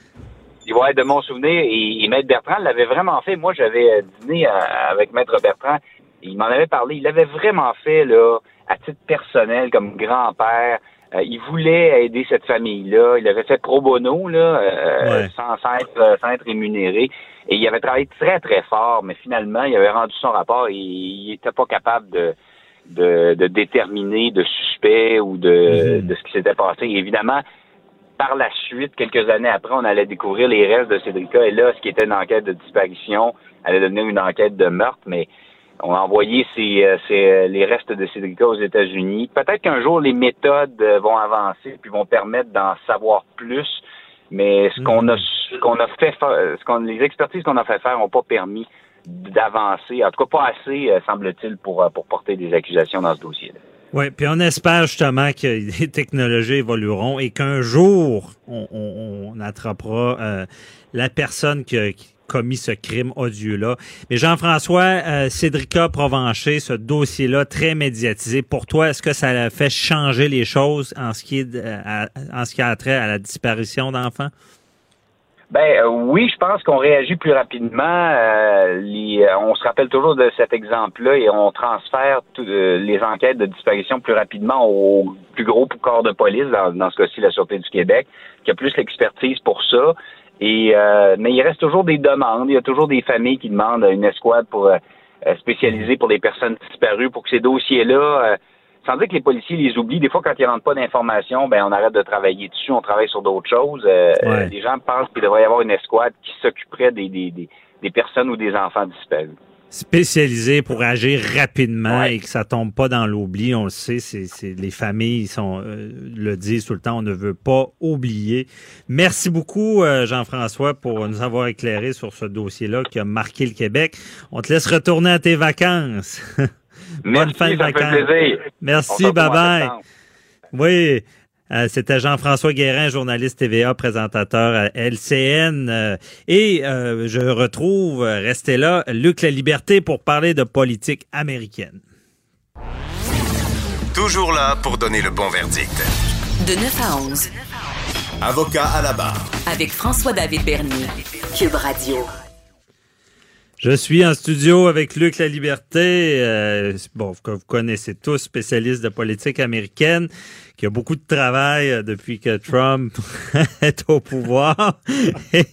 Ouais, de mon souvenir. Et, et Maître Bertrand l'avait vraiment fait. Moi, j'avais dîné avec Maître Bertrand. Il m'en avait parlé. Il l'avait vraiment fait, là à titre personnel, comme grand-père. Euh, il voulait aider cette famille-là. Il avait fait pro bono, là, euh, sans, être, sans être rémunéré. Et il avait travaillé très, très fort, mais finalement, il avait rendu son rapport et il n'était pas capable de, de, de, déterminer de suspect ou de, mm-hmm. de ce qui s'était passé. évidemment, par la suite, quelques années après, on allait découvrir les restes de Cédrica. Et là, ce qui était une enquête de disparition allait devenir une enquête de meurtre. Mais on a envoyé euh, euh, les restes de Cédrica aux États-Unis. Peut-être qu'un jour les méthodes euh, vont avancer puis vont permettre d'en savoir plus. Mais ce qu'on a, ce qu'on a fait, ce qu'on, les expertises qu'on a fait faire n'ont pas permis d'avancer, en tout cas pas assez, semble-t-il, pour, pour porter des accusations dans ce dossier-là. Oui, puis on espère justement que les technologies évolueront et qu'un jour, on, on, on attrapera euh, la personne qui a commis ce crime odieux-là. Mais Jean-François, euh, Cédrica Provencher, ce dossier-là très médiatisé, pour toi, est-ce que ça a fait changer les choses en ce qui, est, euh, en ce qui a trait à la disparition d'enfants? Ben euh, oui, je pense qu'on réagit plus rapidement. Euh, les, euh, on se rappelle toujours de cet exemple-là et on transfère tout- euh, les enquêtes de disparition plus rapidement au plus gros corps de police, dans, dans ce cas-ci la Sûreté du Québec, qui a plus l'expertise pour ça. Et euh, mais il reste toujours des demandes. Il y a toujours des familles qui demandent une escouade pour euh, spécialisée pour des personnes disparues, pour que ces dossiers-là sans dire que les policiers les oublient, des fois, quand ils rentrent pas d'informations, ben on arrête de travailler dessus, on travaille sur d'autres choses. Euh, Ouais. les gens pensent qu'il devrait y avoir une escouade qui s'occuperait des, des, des, des personnes ou des enfants disparus. spécialisé pour agir rapidement Ouais. et que ça tombe pas dans l'oubli. On le sait, c'est, c'est- les familles sont, euh, le disent tout le temps, on ne veut pas oublier. Merci beaucoup, euh, Jean-François, pour nous avoir éclairé sur ce dossier-là qui a marqué le Québec. On te laisse retourner à tes vacances. Bonne fin de vacances. plaisir. Merci, bye-bye. Oui. euh, C'était Jean-François Guérin, journaliste TVA, présentateur à LCN. euh, et euh, je retrouve, restez là, Luc La Liberté pour parler de politique américaine. Toujours là pour donner le bon verdict. De 9 à 11, Avocat à la barre. avec François-David Bernier. Cube Radio. Je suis en studio avec Luc La Liberté, euh, bon, que vous connaissez tous, spécialiste de politique américaine, qui a beaucoup de travail euh, depuis que Trump est au pouvoir. Et,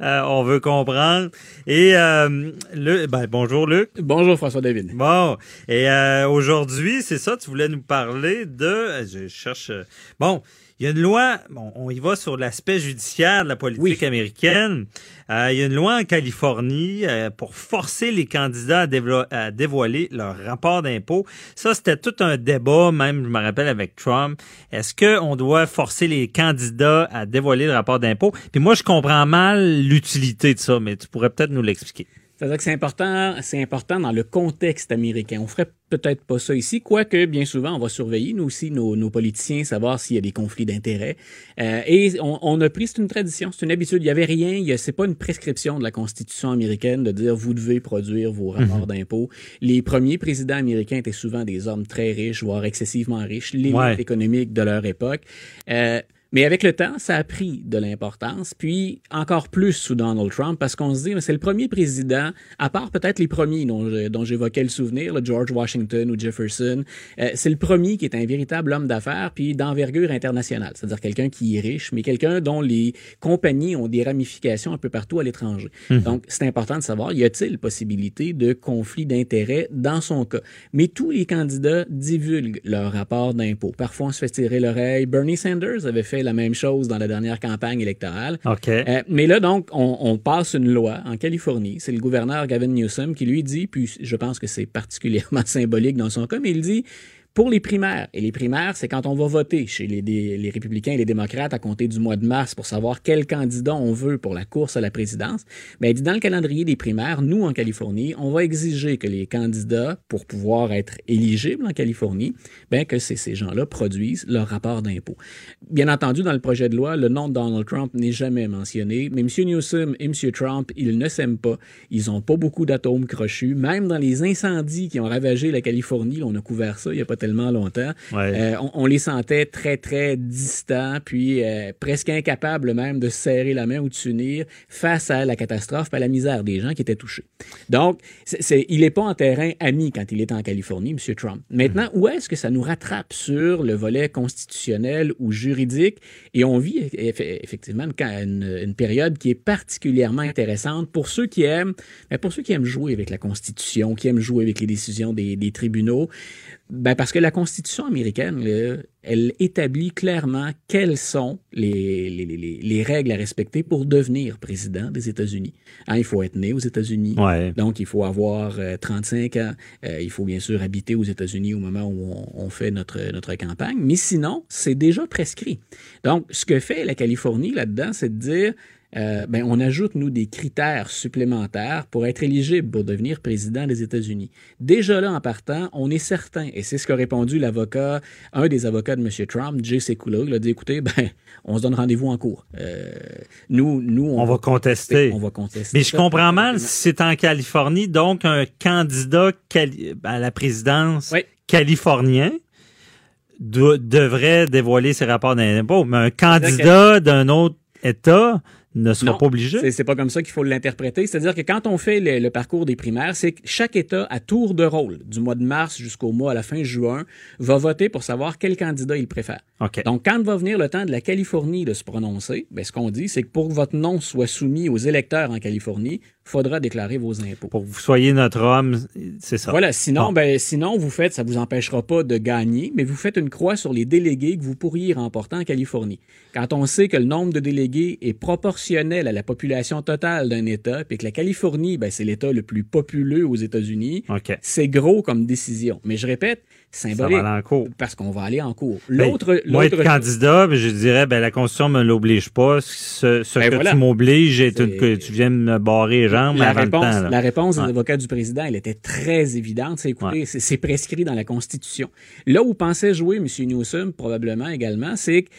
euh, on veut comprendre. Et euh, le, ben, bonjour Luc. Bonjour François David. Bon, et euh, aujourd'hui, c'est ça, tu voulais nous parler de... Je cherche... Bon, il y a une loi, bon, on y va sur l'aspect judiciaire de la politique américaine. Euh, il y a une loi en Californie euh, pour forcer les candidats à, dévo- à dévoiler leur rapport d'impôt. Ça, c'était tout un débat, même, je me rappelle, avec Trump. Est-ce qu'on doit forcer les candidats à dévoiler le rapport d'impôt? Puis moi, je comprends mal l'utilité de ça, mais tu pourrais peut-être nous l'expliquer. C'est-à-dire que c'est important, c'est important dans le contexte américain. On ferait peut-être pas ça ici, quoique bien souvent on va surveiller nous aussi nos, nos politiciens, savoir s'il y a des conflits d'intérêts. Euh, et on, on a pris, c'est une tradition, c'est une habitude. Il y avait rien, il y a- c'est pas une prescription de la Constitution américaine de dire vous devez produire vos rapports d'impôts. Les premiers présidents américains étaient souvent des hommes très riches, voire excessivement riches, l'élite Ouais. économique de leur époque. Euh, mais avec le temps, ça a pris de l'importance, puis encore plus sous Donald Trump, parce qu'on se dit, mais c'est le premier président, à part peut-être les premiers dont, j'évoquais le souvenir, le George Washington ou Jefferson, euh, c'est le premier qui est un véritable homme d'affaires, puis d'envergure internationale, c'est-à-dire quelqu'un qui est riche, mais quelqu'un dont les compagnies ont des ramifications un peu partout à l'étranger. Donc, c'est important de savoir, y a-t-il possibilité de conflit d'intérêts dans son cas? Mais tous les candidats divulguent leur rapport d'impôt. Parfois, on se fait tirer l'oreille. Bernie Sanders avait fait la même chose dans la dernière campagne électorale. OK. Euh, mais là, donc, on, on passe une loi en Californie. C'est le gouverneur Gavin Newsom qui lui dit, puis je pense que c'est particulièrement symbolique dans son cas, mais il dit pour les primaires. Et les primaires, c'est quand on va voter chez les, les républicains et les démocrates à compter du mois de mars pour savoir quel candidat on veut pour la course à la présidence. Dit dans le calendrier des primaires, nous, en Californie, on va exiger que les candidats, pour pouvoir être éligibles en Californie, ben, que c'est- ces gens-là produisent leur rapport d'impôt. Bien entendu, dans le projet de loi, le nom de Donald Trump n'est jamais mentionné, mais M. Newsom et M. Trump, ils ne s'aiment pas. Ils n'ont pas beaucoup d'atomes crochus. Même dans les incendies qui ont ravagé la Californie, on a couvert ça il n'y a pas tellement longtemps, Ouais. euh, on, on les sentait très, très distants, puis euh, presque incapables même de se serrer la main ou de s'unir face à la catastrophe, à la misère des gens qui étaient touchés. Donc, c'est, c'est- il n'est pas en terrain ami quand il est en Californie, M. Trump. Maintenant, où est-ce que ça nous rattrape sur le volet constitutionnel ou juridique? Et on vit eff- effectivement une, période qui est particulièrement intéressante pour ceux qui aiment, pour ceux qui aiment jouer avec la Constitution, qui aiment jouer avec les décisions des, des tribunaux. Ben parce que la Constitution américaine, elle établit clairement quelles sont les, les, les, les règles à respecter pour devenir président des États-Unis. Hein, il faut être né aux États-Unis. Ouais. Donc, il faut avoir euh, 35 ans. Euh, il faut bien sûr habiter aux États-Unis au moment où on, on fait notre, notre campagne. Mais sinon, c'est déjà prescrit. Donc, ce que fait la Californie là-dedans, c'est de dire euh, ben, on ajoute, nous, des critères supplémentaires pour être éligible pour devenir président des États-Unis. Déjà là, en partant, on est certain, et c'est ce qu'a répondu l'avocat, un des avocats de M. Trump, Jay Sekulow, il a dit, écoutez, ben, on se donne rendez-vous en cours. Euh, nous, nous, on, va contester. On va contester. Mais je comprends mal si c'est en Californie, donc un candidat à la présidence californien devrait dévoiler ses rapports d'impôts, mais un candidat d'un autre État ne sera pas obligé. C'est pas comme ça qu'il faut l'interpréter. C'est-à-dire que quand on fait le, parcours des primaires, c'est que chaque État, à tour de rôle, du mois de mars jusqu'au mois à la fin juin, va voter pour savoir quel candidat il préfère. Donc, quand va venir le temps de la Californie de se prononcer, ben, ce qu'on dit, c'est que pour que votre nom soit soumis aux électeurs en Californie, faudra déclarer vos impôts. Pour que vous soyez notre homme, c'est ça. Voilà, sinon, ben, sinon, vous faites, ça vous empêchera pas de gagner, mais vous faites une croix sur les délégués que vous pourriez remporter en Californie. Quand on sait que le nombre de délégués est proportionnel à la population totale d'un État, puis que la Californie, ben, c'est l'État le plus populeux aux États-Unis, c'est gros comme décision. Mais je répète, symbolique. Ça va aller en cours. Parce qu'on va aller en cours. Ben, l'autre, moi, être candidat, ben, je dirais, ben, la Constitution ne me l'oblige pas. Ce, ben, que tu m'obliges, c'est que tu viens me barrer les jambes la avant réponse, le temps, La réponse des avocats du président, elle était très évidente. C'est, écoutez, c'est prescrit dans la Constitution. Là où pensait jouer M. Newsom, probablement également, c'est que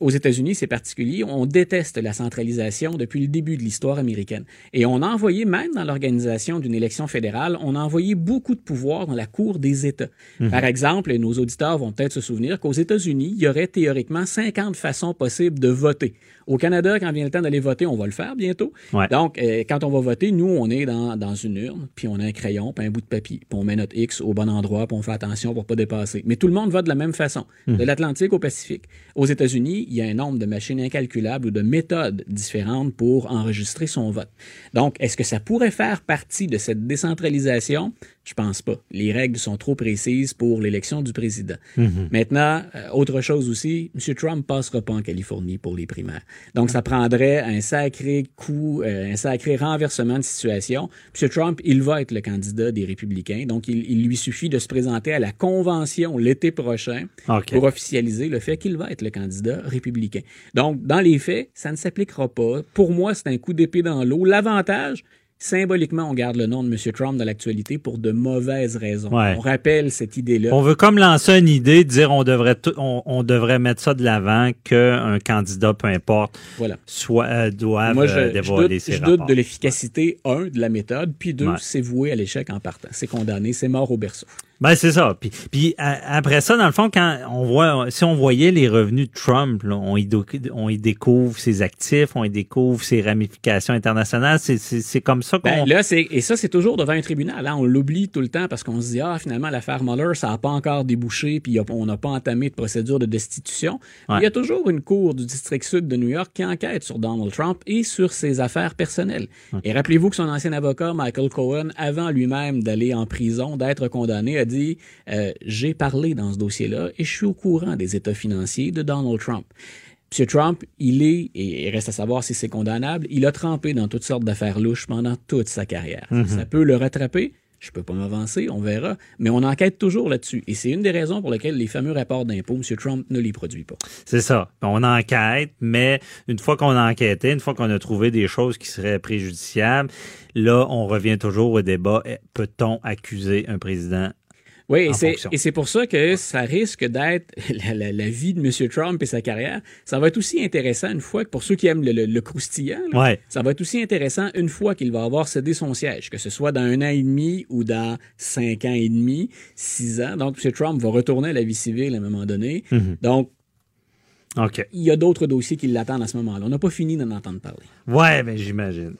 aux États-Unis, c'est particulier, on déteste la centralisation depuis le début de l'histoire américaine. Et on a envoyé, même dans l'organisation d'une élection fédérale, on a envoyé beaucoup de pouvoir dans la Cour des États. Mhm. Par exemple, et nos auditeurs vont peut-être se souvenir qu'aux États-Unis, il y aurait théoriquement 50 façons possibles de voter. Au Canada, quand vient le temps d'aller voter, on va le faire bientôt. Donc, euh, quand on va voter, nous, on est dans, dans, une urne, puis on a un crayon, puis un bout de papier, puis on met notre X au bon endroit, puis on fait attention pour pas dépasser. Mais tout le monde vote de la même façon, mhm. de l'Atlantique au Pacifique. Aux États-Unis, il y a un nombre de machines incalculables ou de méthodes différentes pour enregistrer son vote. Donc, est-ce que ça pourrait faire partie de cette décentralisation? Je pense pas. Les règles sont trop précises pour l'élection du président. Mhm. Maintenant, euh, autre chose aussi, M. Trump passera pas en Californie pour les primaires. Donc, ça prendrait un sacré coup, euh, un sacré renversement de situation. M. Trump, il va être le candidat des républicains. Donc, il, lui suffit de se présenter à la convention l'été prochain pour officialiser le fait qu'il va être le candidat républicain. Donc, dans les faits, ça ne s'appliquera pas. Pour moi, c'est un coup d'épée dans l'eau. L'avantage, symboliquement, on garde le nom de M. Trump dans l'actualité pour de mauvaises raisons. On rappelle cette idée-là. On veut comme lancer une idée, dire on devrait on, devrait mettre ça de l'avant qu'un candidat, peu importe, voilà. soit euh, doive Moi, je, euh, dévoiler je doute, je doute de l'efficacité, un, de la méthode, puis deux, c'est voué à l'échec en partant. C'est condamné, c'est mort au berceau. Ben c'est ça. Puis, puis après ça, dans le fond, quand on voit, si on voyait les revenus de Trump, on, y on y découvre ses actifs, on y découvre ses ramifications internationales. C'est comme ça qu'on. Ben, là, c'est et ça, c'est toujours devant un tribunal. Hein. On l'oublie tout le temps parce qu'on se dit ah finalement l'affaire Mueller, ça n'a pas encore débouché, puis on n'a pas entamé de procédure de destitution. Il y a toujours une cour du district sud de New York qui enquête sur Donald Trump et sur ses affaires personnelles. Et rappelez-vous que son ancien avocat Michael Cohen, avant lui-même d'aller en prison, d'être condamné, a dit euh, J'ai parlé dans ce dossier-là et je suis au courant des états financiers de Donald Trump. M. Trump, il est, et il reste à savoir si c'est condamnable, il a trempé dans toutes sortes d'affaires louches pendant toute sa carrière. Mhm. Ça peut le rattraper, je peux pas m'avancer, on verra. Mais on enquête toujours là-dessus. Et c'est une des raisons pour lesquelles les fameux rapports d'impôts, M. Trump ne les produit pas. C'est ça. On enquête, mais une fois qu'on a enquêté, une fois qu'on a trouvé des choses qui seraient préjudiciables, là, on revient toujours au débat. Peut-on accuser un président oui, et c'est pour ça que ça risque d'être la, vie de M. Trump et sa carrière. Ça va être aussi intéressant une fois que pour ceux qui aiment le, croustillant, ça va être aussi intéressant une fois qu'il va avoir cédé son siège, que ce soit dans un an et demi ou dans cinq ans et demi, six ans. Donc, M. Trump va retourner à la vie civile à un moment donné. Mm-hmm. Donc, il y a d'autres dossiers qui l'attendent à ce moment-là. On n'a pas fini d'en entendre parler. Ouais, mais j'imagine.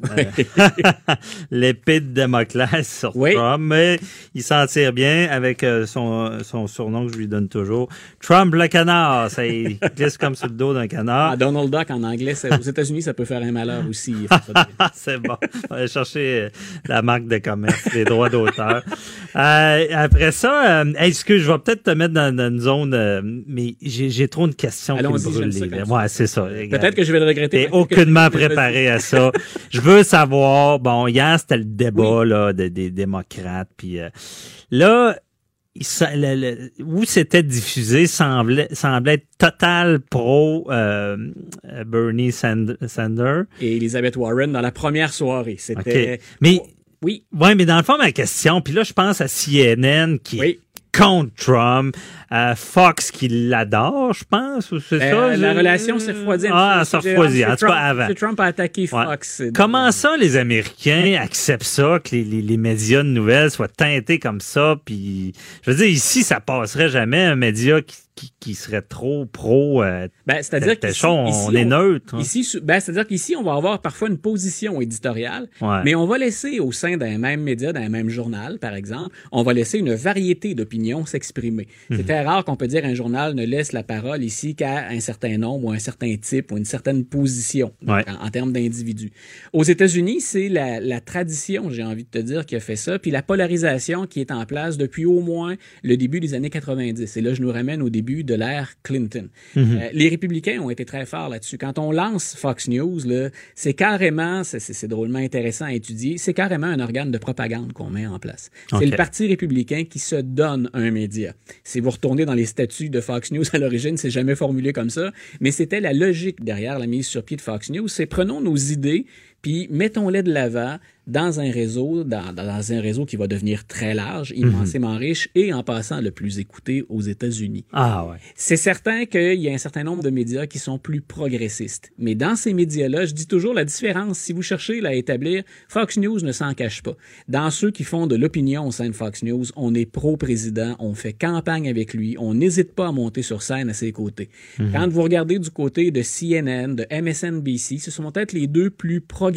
L'épée de Damoclès sur Trump, mais il s'en tire bien avec euh, son, son, surnom que je lui donne toujours. Trump le canard, ça il glisse comme sur le dos d'un canard. Ah, Donald Duck en anglais, aux États-Unis, ça peut faire un malheur aussi. C'est bon. On va chercher euh, la marque de commerce, les droits d'auteur. Euh, après ça, est-ce que je vais peut-être te mettre dans, une zone, mais j'ai trop de questions. Ouais, c'est ça. Peut-être que je vais le regretter. T'es aucunement préparé à ça. Je veux savoir, bon, hier, c'était le débat là, des démocrates. Puis euh, là, le- le- où c'était diffusé semblait, semblait être total pro euh, euh, Bernie Sand- Sanders. Et Elizabeth Warren dans la première soirée. C'était. Mais, Oui. ouais, mais dans le fond, ma question, puis là, je pense à CNN qui est contre Trump, à Fox qui l'adore, je pense, c'est Ben, ça? la je- relation s'est refroidie. Ah, ça refroidit, en tout cas Trump- avant. Trump a attaqué Ouais. Fox. Comment ça, les Américains acceptent ça, que les, les- les médias de nouvelles soient teintés comme ça? Puis, je veux dire, ici, ça passerait jamais un média qui, qui, qui serait trop pro. euh, Ben, c'est-à-dire qu'ici- on, ici, est neutre. hein. Ici, ben, c'est-à-dire qu'ici, on va avoir parfois une position éditoriale, Ouais. mais on va laisser au sein d'un même média, d'un même journal, par exemple, on va laisser une variété d'opinions s'exprimer. Mhm. C'est très rare qu'on peut dire un journal ne laisse la parole ici qu'à un certain nombre ou un certain type ou une certaine position Ouais. en, en termes d'individus. Aux États-Unis, c'est la, la tradition, j'ai envie de te dire, qui a fait ça, puis la polarisation qui est en place depuis au moins le début des années 90. Et là, je nous ramène au début de l'ère Clinton. Mhm. Euh, les républicains ont été très forts là-dessus. Quand on lance Fox News, c'est carrément, c'est- drôlement intéressant à étudier, c'est carrément un organe de propagande qu'on met en place. C'est le Parti républicain qui se donne un média. Si vous retournez dans les statuts de Fox News à l'origine, c'est jamais formulé comme ça, mais c'était la logique derrière la mise sur pied de Fox News. C'est prenons nos idées puis mettons-les de l'avant dans un réseau, dans, dans un réseau qui va devenir très large, immensément riche et en passant le plus écouté aux États-Unis. Ah ouais. C'est certain qu'il y a un certain nombre de médias qui sont plus progressistes. Mais dans ces médias-là, je dis toujours la différence. Si vous cherchez à établir, Fox News ne s'en cache pas. Dans ceux qui font de l'opinion au sein de Fox News, on est pro-président, on fait campagne avec lui, on n'hésite pas à monter sur scène à ses côtés. Mhm. Quand vous regardez du côté de CNN, de MSNBC, ce sont peut-être les deux plus progressistes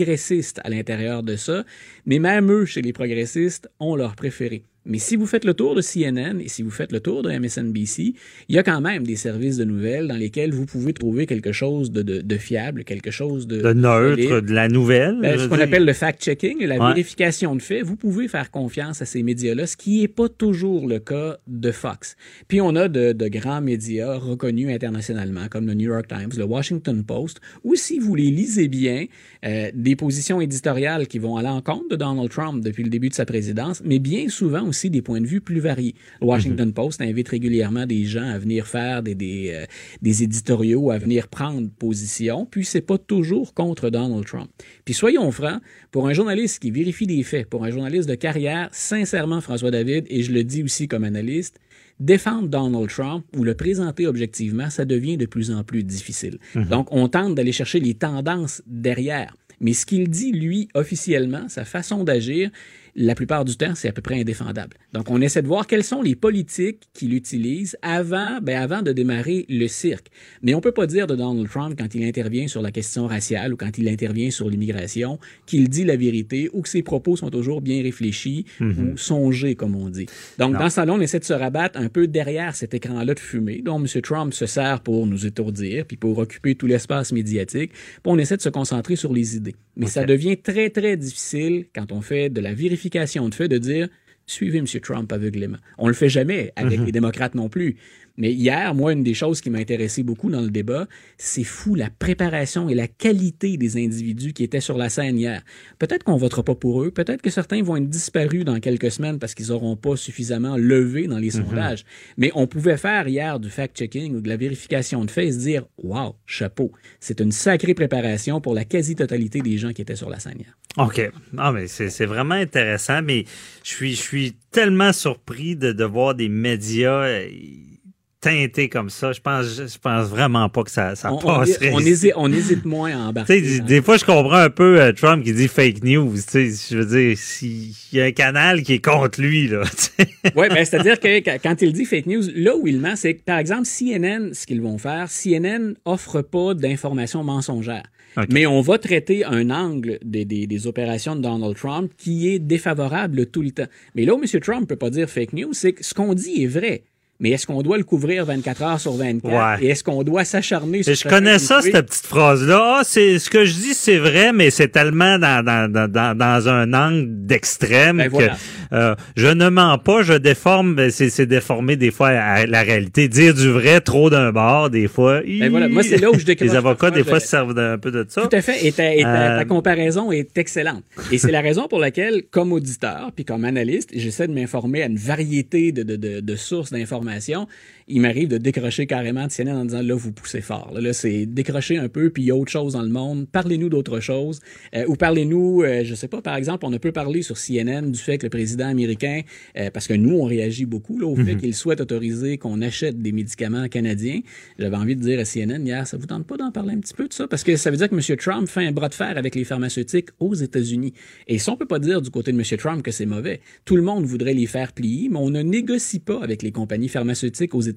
à l'intérieur de ça, mais même eux, chez les progressistes, ont leur préféré. Mais si vous faites le tour de CNN et si vous faites le tour de MSNBC, il y a quand même des services de nouvelles dans lesquels vous pouvez trouver quelque chose de, de- de fiable, quelque chose de, De neutre, solide. de la nouvelle. Ben, ce qu'on appelle le fact-checking, la Ouais. vérification de faits, vous pouvez faire confiance à ces médias-là, ce qui n'est pas toujours le cas de Fox. Puis on a de, de grands médias reconnus internationalement, comme le New York Times, le Washington Post, ou si vous les lisez bien, euh, des positions éditoriales qui vont à l'encontre de Donald Trump depuis le début de sa présidence, mais bien souvent aussi des points de vue plus variés. Le Washington Post invite régulièrement des gens à venir faire des, des, euh, des éditoriaux, à venir prendre position, puis c'est pas toujours contre Donald Trump. Puis soyons francs, pour un journaliste qui vérifie des faits, pour un journaliste de carrière, sincèrement, François David, et je le dis aussi comme analyste, défendre Donald Trump ou le présenter objectivement, ça devient de plus en plus difficile. Mhm. Donc, on tente d'aller chercher les tendances derrière. Mais ce qu'il dit, lui, officiellement, sa façon d'agir, la plupart du temps, c'est à peu près indéfendable. Donc, on essaie de voir quelles sont les politiques qu'il utilise avant, ben, avant de démarrer le cirque. Mais on peut pas dire de Donald Trump, quand il intervient sur la question raciale ou quand il intervient sur l'immigration, qu'il dit la vérité ou que ses propos sont toujours bien réfléchis Mhm. ou songés, comme on dit. Donc, Non. dans ce salon, on essaie de se rabattre un peu derrière cet écran-là de fumée dont M. Trump se sert pour nous étourdir, puis pour occuper tout l'espace médiatique. Puis on essaie de se concentrer sur les idées. Mais ça devient très, très difficile quand on fait de la vérification de faits de dire suivez M. Trump aveuglément. On le fait jamais avec Mhm. les démocrates non plus. Mais hier, moi, une des choses qui m'a intéressé beaucoup dans le débat, c'est fou la préparation et la qualité des individus qui étaient sur la scène hier. Peut-être qu'on votera pas pour eux, peut-être que certains vont être disparus dans quelques semaines parce qu'ils n'auront pas suffisamment levé dans les Mhm. sondages. Mais on pouvait faire hier du fact-checking ou de la vérification de faits et se dire Wow, chapeau, c'est une sacrée préparation pour la quasi-totalité des gens qui étaient sur la scène hier. OK. Ah, mais c'est c'est vraiment intéressant, mais je suis, je suis tellement surpris de, de voir des médias teintés comme ça. Je pense, je pense vraiment pas que ça, ça On, on- passerait. on ici. hésite, on hésite moins à embarquer. sais, dans- des fois, je comprends un peu euh, Trump qui dit fake news. Je veux dire, s'il y a un canal qui est contre lui, là. Oui, ben, c'est-à-dire que quand- il dit fake news, là où il ment, c'est que, par exemple, CNN, ce qu'ils vont faire, CNN offre pas d'informations mensongères. Mais on va traiter un angle des, des- des opérations de Donald Trump qui est défavorable tout le temps. Mais là où M. Trump peut pas dire fake news, c'est que ce qu'on dit est vrai. Mais est-ce qu'on doit le couvrir 24 heures sur 24? Ouais. Et est-ce qu'on doit s'acharner sur Je connais ça, cette petite phrase-là. Ah, c'est ce que je dis, c'est vrai, mais c'est tellement dans, dans, dans, un angle d'extrême Ben que voilà. euh, je ne mens pas, je déforme, c'est déformer des fois à la réalité. Dire du vrai trop d'un bord, des fois. Ben voilà, moi, c'est là où je Les avocats, des fois, je- se servent d'un peu de ça. Tout à fait. Et ta, et ta- Euh, ta comparaison est excellente. Et c'est la raison pour laquelle, comme auditeur, puis comme analyste, j'essaie de m'informer à une variété de, de, de, de sources d'informations information. Il m'arrive de décrocher carrément de CNN en disant là, vous poussez fort. Là, Là, c'est décrocher un peu, puis il y a autre chose dans le monde. Parlez-nous d'autre chose. Euh, ou parlez-nous, euh, je sais pas, par exemple, on a peu parlé sur CNN du fait que le président américain, euh, parce que nous, on réagit beaucoup là, au fait Mhm. qu'il souhaite autoriser qu'on achète des médicaments canadiens. J'avais envie de dire à CNN hier, ça vous tente pas d'en parler un petit peu de ça? Parce que ça veut dire que M. Trump fait un bras de fer avec les pharmaceutiques aux États-Unis. Et ça, on peut pas dire du côté de M. Trump que c'est mauvais. Tout le monde voudrait les faire plier, mais on ne négocie pas avec les compagnies pharmaceutiques aux États-Unis,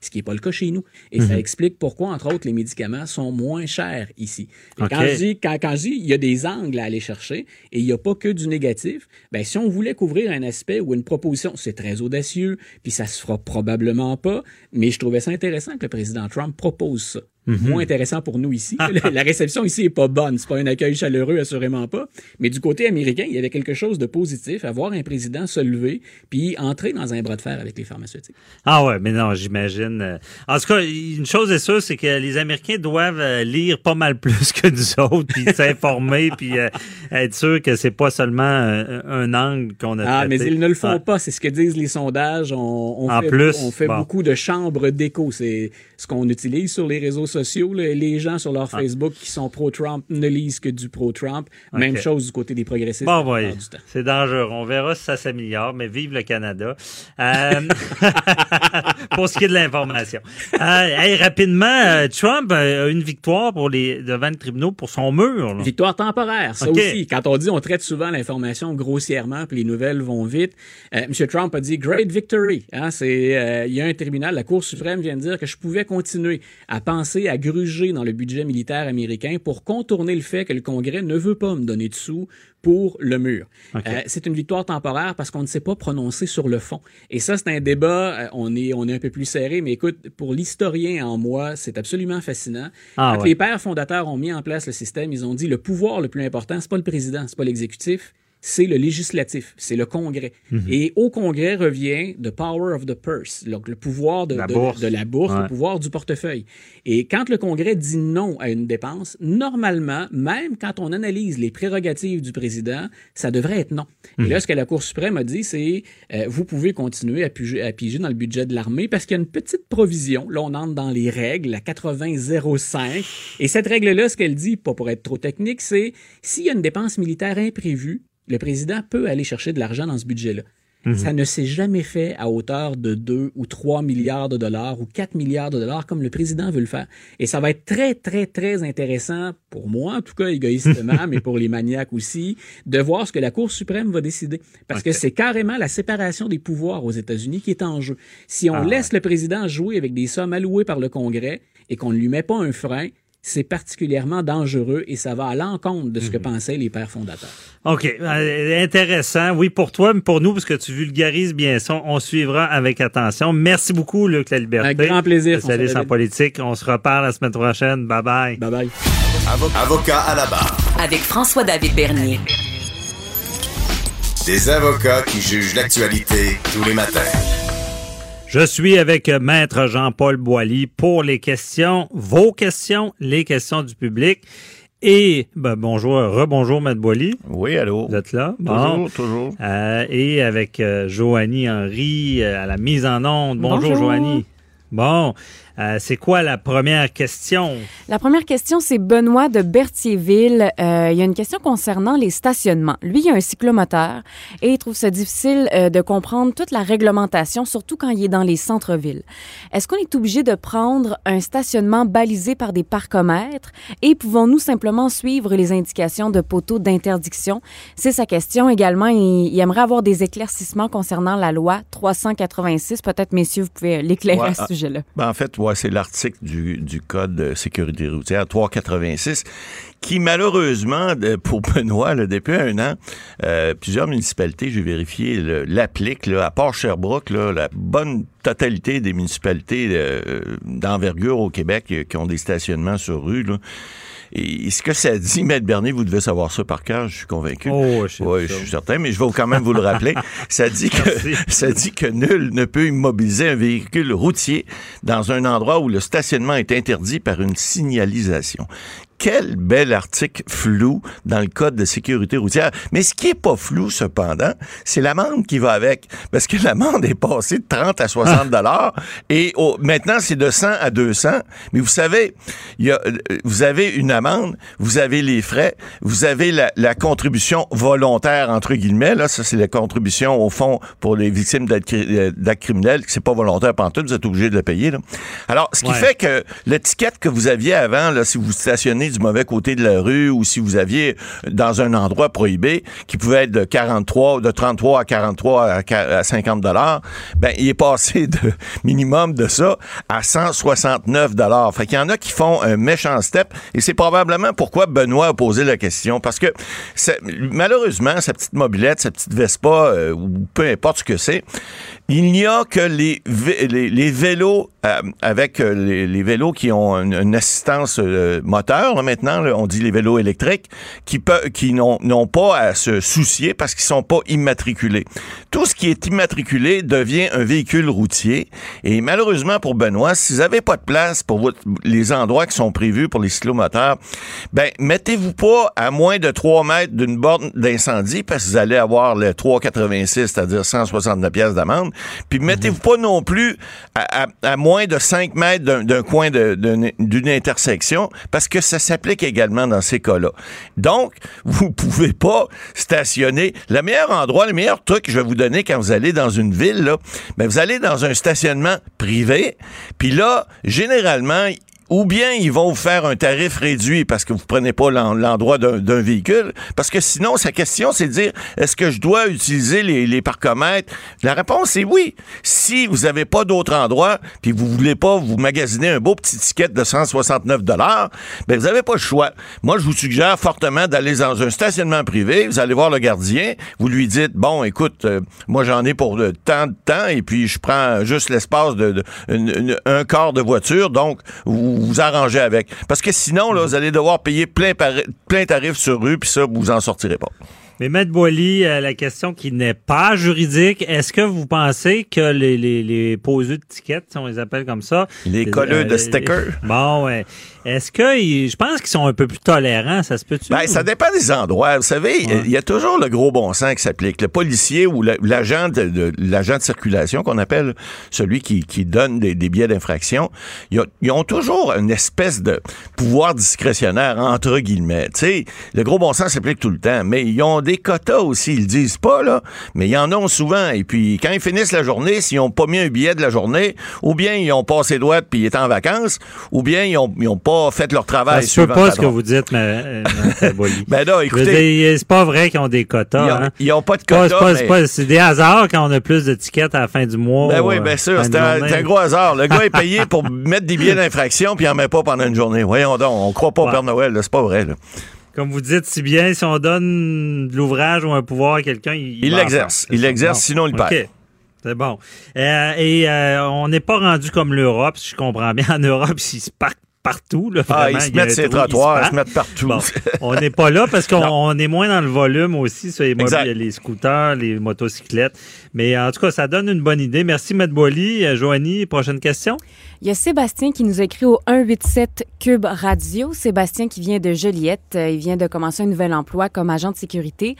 ce qui n'est pas le cas chez nous. Et ça Mhm. explique pourquoi, entre autres, les médicaments sont moins chers ici. Et. Quand je dis, quand, quand je dis, il y a des angles à aller chercher et il n'y a pas que du négatif, ben, si on voulait couvrir un aspect ou une proposition, c'est très audacieux, puis ça se fera probablement pas, mais je trouvais ça intéressant que le président Trump propose ça. Mhm. Moins intéressant pour nous ici. la, la réception ici est pas bonne. C'est pas un accueil chaleureux, assurément pas. Mais du côté américain, il y avait quelque chose de positif à voir un président se lever puis entrer dans un bras de fer avec les pharmaceutiques. Ah ouais, mais non, j'imagine. euh, En tout cas, une chose est sûre, c'est que les Américains doivent euh, lire pas mal plus que nous autres, puis s'informer, puis euh, être sûr que c'est pas seulement un angle qu'on a Ah, mais ils ne le font Ah. pas. C'est ce que disent les sondages. On, on En fait, plus, on fait bon. beaucoup de chambres d'écho. C'est ce qu'on utilise sur les réseaux sociaux. là. Les gens sur leur Ah. Facebook qui sont pro-Trump ne lisent que du pro-Trump. Même chose du côté des progressistes. Bon, temps. c'est dangereux. On verra si ça s'améliore, mais vive le Canada. Euh, pour ce qui est de l'information. Euh, hey, rapidement, euh, Trump a une victoire pour les devant le tribunal pour son mur. là. Victoire temporaire, ça aussi. Quand on dit, on traite souvent l'information grossièrement, puis les nouvelles vont vite. Euh, M. Trump a dit great victory. Hein, c'est, euh, il y a un tribunal, la Cour suprême vient de dire que je pouvais continuer à penser à gruger dans le budget militaire américain pour contourner le fait que le Congrès ne veut pas me donner de sous pour le mur. Euh, c'est une victoire temporaire parce qu'on ne s'est pas prononcé sur le fond. Et ça, c'est un débat, euh, on est, on est un peu plus serré, mais écoute, pour l'historien en moi, c'est absolument fascinant. Ah, Quand ouais. les pères fondateurs ont mis en place le système, ils ont dit le pouvoir le plus important, c'est pas le président, c'est pas l'exécutif, c'est le législatif, c'est le Congrès. Mhm. Et au Congrès revient the power of the purse, donc le pouvoir de La de- bourse. de la bourse, Ouais. le pouvoir du portefeuille. Et quand le Congrès dit non à une dépense, normalement, même quand on analyse les prérogatives du président, ça devrait être non. Mhm. Et là, ce que la Cour suprême a dit, c'est euh, vous pouvez continuer à piger, à piger dans le budget de l'armée parce qu'il y a une petite provision. Là, on entre dans les règles, la 80-05. Et cette règle-là, ce qu'elle dit, pas pour être trop technique, c'est s'il y a une dépense militaire imprévue, le président peut aller chercher de l'argent dans ce budget-là. Ça ne s'est jamais fait à hauteur de 2 ou 3 milliards de dollars ou 4 milliards de dollars comme le président veut le faire. Et ça va être très, très, très intéressant pour moi, en tout cas égoïstement, mais pour les maniaques aussi, de voir ce que la Cour suprême va décider. Parce que c'est carrément la séparation des pouvoirs aux États-Unis qui est en jeu. Si on Ah, laisse le président jouer avec des sommes allouées par le Congrès et qu'on ne lui met pas un frein, c'est particulièrement dangereux et ça va à l'encontre de ce que pensaient les pères fondateurs. OK. Euh, intéressant. Oui, pour toi, mais pour nous, parce que tu vulgarises bien ça, on suivra avec attention. Merci beaucoup, Luc La Liberté. Un grand plaisir, Spécialiste en politique. On se reparle la semaine prochaine. Bye bye. Bye bye. Avo- Avocat à la barre. Avec François-David Bernier. Des avocats qui jugent l'actualité tous les matins. Je suis avec Maître Jean-Paul Boilly pour les questions, vos questions, les questions du public. Et ben, bonjour, rebonjour, Maître Boilly. Oui, allô? Vous êtes là? Toujours, toujours. Euh, et avec euh, Joanie Henry euh, à la mise en onde. Bonjour, Bonjour. Joanie. Bon, euh, c'est quoi la première question? La première question, c'est Benoît de Berthierville. Euh, il y a une question concernant les stationnements. Lui, il a un cyclomoteur et il trouve ça difficile euh, de comprendre toute la réglementation, surtout quand il est dans les centres-villes. Est-ce qu'on est obligé de prendre un stationnement balisé par des parcomètres et pouvons-nous simplement suivre les indications de poteaux d'interdiction? C'est sa question également. Il, il aimerait avoir des éclaircissements concernant la loi 386. Peut-être, messieurs, vous pouvez l'éclairer Ouais, à ce ah, sujet-là. Ben, en fait, ouais, C'est l'article du, Code de sécurité routière 386 qui malheureusement, pour Benoît, depuis un an, euh, plusieurs municipalités, j'ai vérifié, l'appliquent. À part Sherbrooke, la bonne totalité des municipalités euh, d'envergure au Québec euh, qui ont des stationnements sur rue. Et ce que ça dit, Maître Bernier, vous devez savoir ça par cœur, je suis convaincu. Oh, je Ouais, je suis certain, mais je vais quand même vous le rappeler. Ça dit que ça dit que nul ne peut immobiliser un véhicule routier dans un endroit où le stationnement est interdit par une signalisation. Quel bel article flou dans le code de sécurité routière. Mais ce qui est pas flou, cependant, c'est l'amende qui va avec. Parce que l'amende est passée de 30 à 60 dollars et au- maintenant, c'est de 100 à 200. Mais vous savez, il y a, vous avez une amende, vous avez les frais, vous avez la, la contribution volontaire, entre guillemets. Là, ça, c'est la contribution, au fond, pour les victimes d'actes euh, d'actes criminels. C'est pas volontaire pantoute, vous êtes obligé de le payer. Là. Alors, ce qui Ouais. fait que l'étiquette que vous aviez avant, là, si vous stationnez du mauvais côté de la rue ou si vous aviez dans un endroit prohibé qui pouvait être de 43, de 33 à 43 à qua- à 50 dollars, ben il est passé de minimum de ça à 169 dollars. Fait qu'il y en a qui font un méchant step et c'est probablement pourquoi Benoît a posé la question parce que malheureusement sa petite mobilette, sa petite Vespa euh, ou peu importe ce que c'est, il n'y a que les, vé- les, les vélos euh, avec euh, les, vélos qui ont une, assistance euh, moteur là, maintenant, on dit les vélos électriques, qui, qui n'ont pas à se soucier parce qu'ils sont pas immatriculés. Tout ce qui est immatriculé devient un véhicule routier. Et malheureusement pour Benoît, si vous pas de place pour les endroits qui sont prévus pour les cyclomoteurs, ben mettez-vous pas à moins de 3 mètres d'une borne d'incendie parce que vous allez avoir le 3,86, c'est-à-dire 169 pièces d'amende. Puis mettez-vous pas non plus à, moins de 5 mètres d'un coin d'une intersection parce que ça s'applique également dans ces cas-là. Donc, vous pouvez pas stationner. Le meilleur endroit, le meilleur truc que je vais vous donner quand vous allez dans une ville, là, ben vous allez dans un stationnement privé. Puis là, généralement, ou bien ils vont vous faire un tarif réduit parce que vous prenez pas l'en- l'endroit d'un véhicule. Parce que sinon, sa question, c'est de dire, est-ce que je dois utiliser les, les? La réponse est oui. Si vous n'avez pas d'autre endroit, puis vous voulez pas vous magasiner un beau petit ticket de 169 dollars, ben vous n'avez pas le choix. Moi, je vous suggère fortement d'aller dans un stationnement privé. Vous allez voir le gardien. Vous lui dites, bon, écoute, euh, moi, j'en ai pour euh, tant de temps, et puis je prends juste l'espace de, de- un quart de voiture. Donc, vous vous arrangez avec. Parce que sinon, là, vous allez devoir payer plein, tarif sur rue, puis ça, vous en sortirez pas. Mais Maître Boily, euh, la question qui n'est pas juridique, est-ce que vous pensez que les, les, les poseux de tickets, si on les appelle comme ça... Les colleux de stickers? Bon, ouais. Est-ce que... ils- Je pense qu'ils sont un peu plus tolérants, ça se peut-tu? Ben, ça dépend des endroits. Vous savez, il y a toujours le gros bon sens qui s'applique. Le policier ou l'agent de, de- l'agent de circulation qu'on appelle celui qui, qui donne des, des billets d'infraction, ils ont, ils ont toujours une espèce de pouvoir discrétionnaire entre guillemets. Tu sais, le gros bon sens s'applique tout le temps, mais ils ont des quotas aussi. Ils le disent pas là, mais ils en ont souvent. Et puis quand ils finissent la journée, s'ils ont pas mis un billet de la journée, ou bien ils ont passé droite puis ils étaient en vacances, ou bien ils ont, ils ont pas fait leur travail. Ça se peut suivant pas ce que vous dites, mais, euh. Ben Je écoutez. c'est pas vrai qu'ils ont des quotas. Ils ont, hein. pas de C'est pas- quota, c'est mais- des hasards quand on a plus de tickets à la fin du mois. Ben oui, euh, bien sûr. fin de C'est un, gros hasard. Le gars est payé pour mettre des billets d'infraction puis il en met pas pendant une journée. Voyons donc, on croit pas au. Père Noël, c'est pas vrai. Là. Comme vous dites si bien, si on donne de l'ouvrage ou un pouvoir à quelqu'un, il, l'exerce. Il l'exerce, sinon il le OK. perd. C'est bon. Euh, et euh, on n'est pas rendu comme l'Europe, si je comprends bien. En Europe, ils se parquent partout. Là, Ah, ils se mettent trou, trottoirs, ils se mettent partout. Bon, on n'est pas là parce qu'on est moins dans le volume aussi sur les, mobi- Exact. les scooters, les motocyclettes. Mais en tout cas, ça donne une bonne idée. Merci, Maître Boily. Euh, Joanie, prochaine question? Il y a Sébastien qui nous écrit au 187 Cube Radio. Sébastien qui vient de Joliette. Euh, Il vient de commencer un nouvel emploi comme agent de sécurité.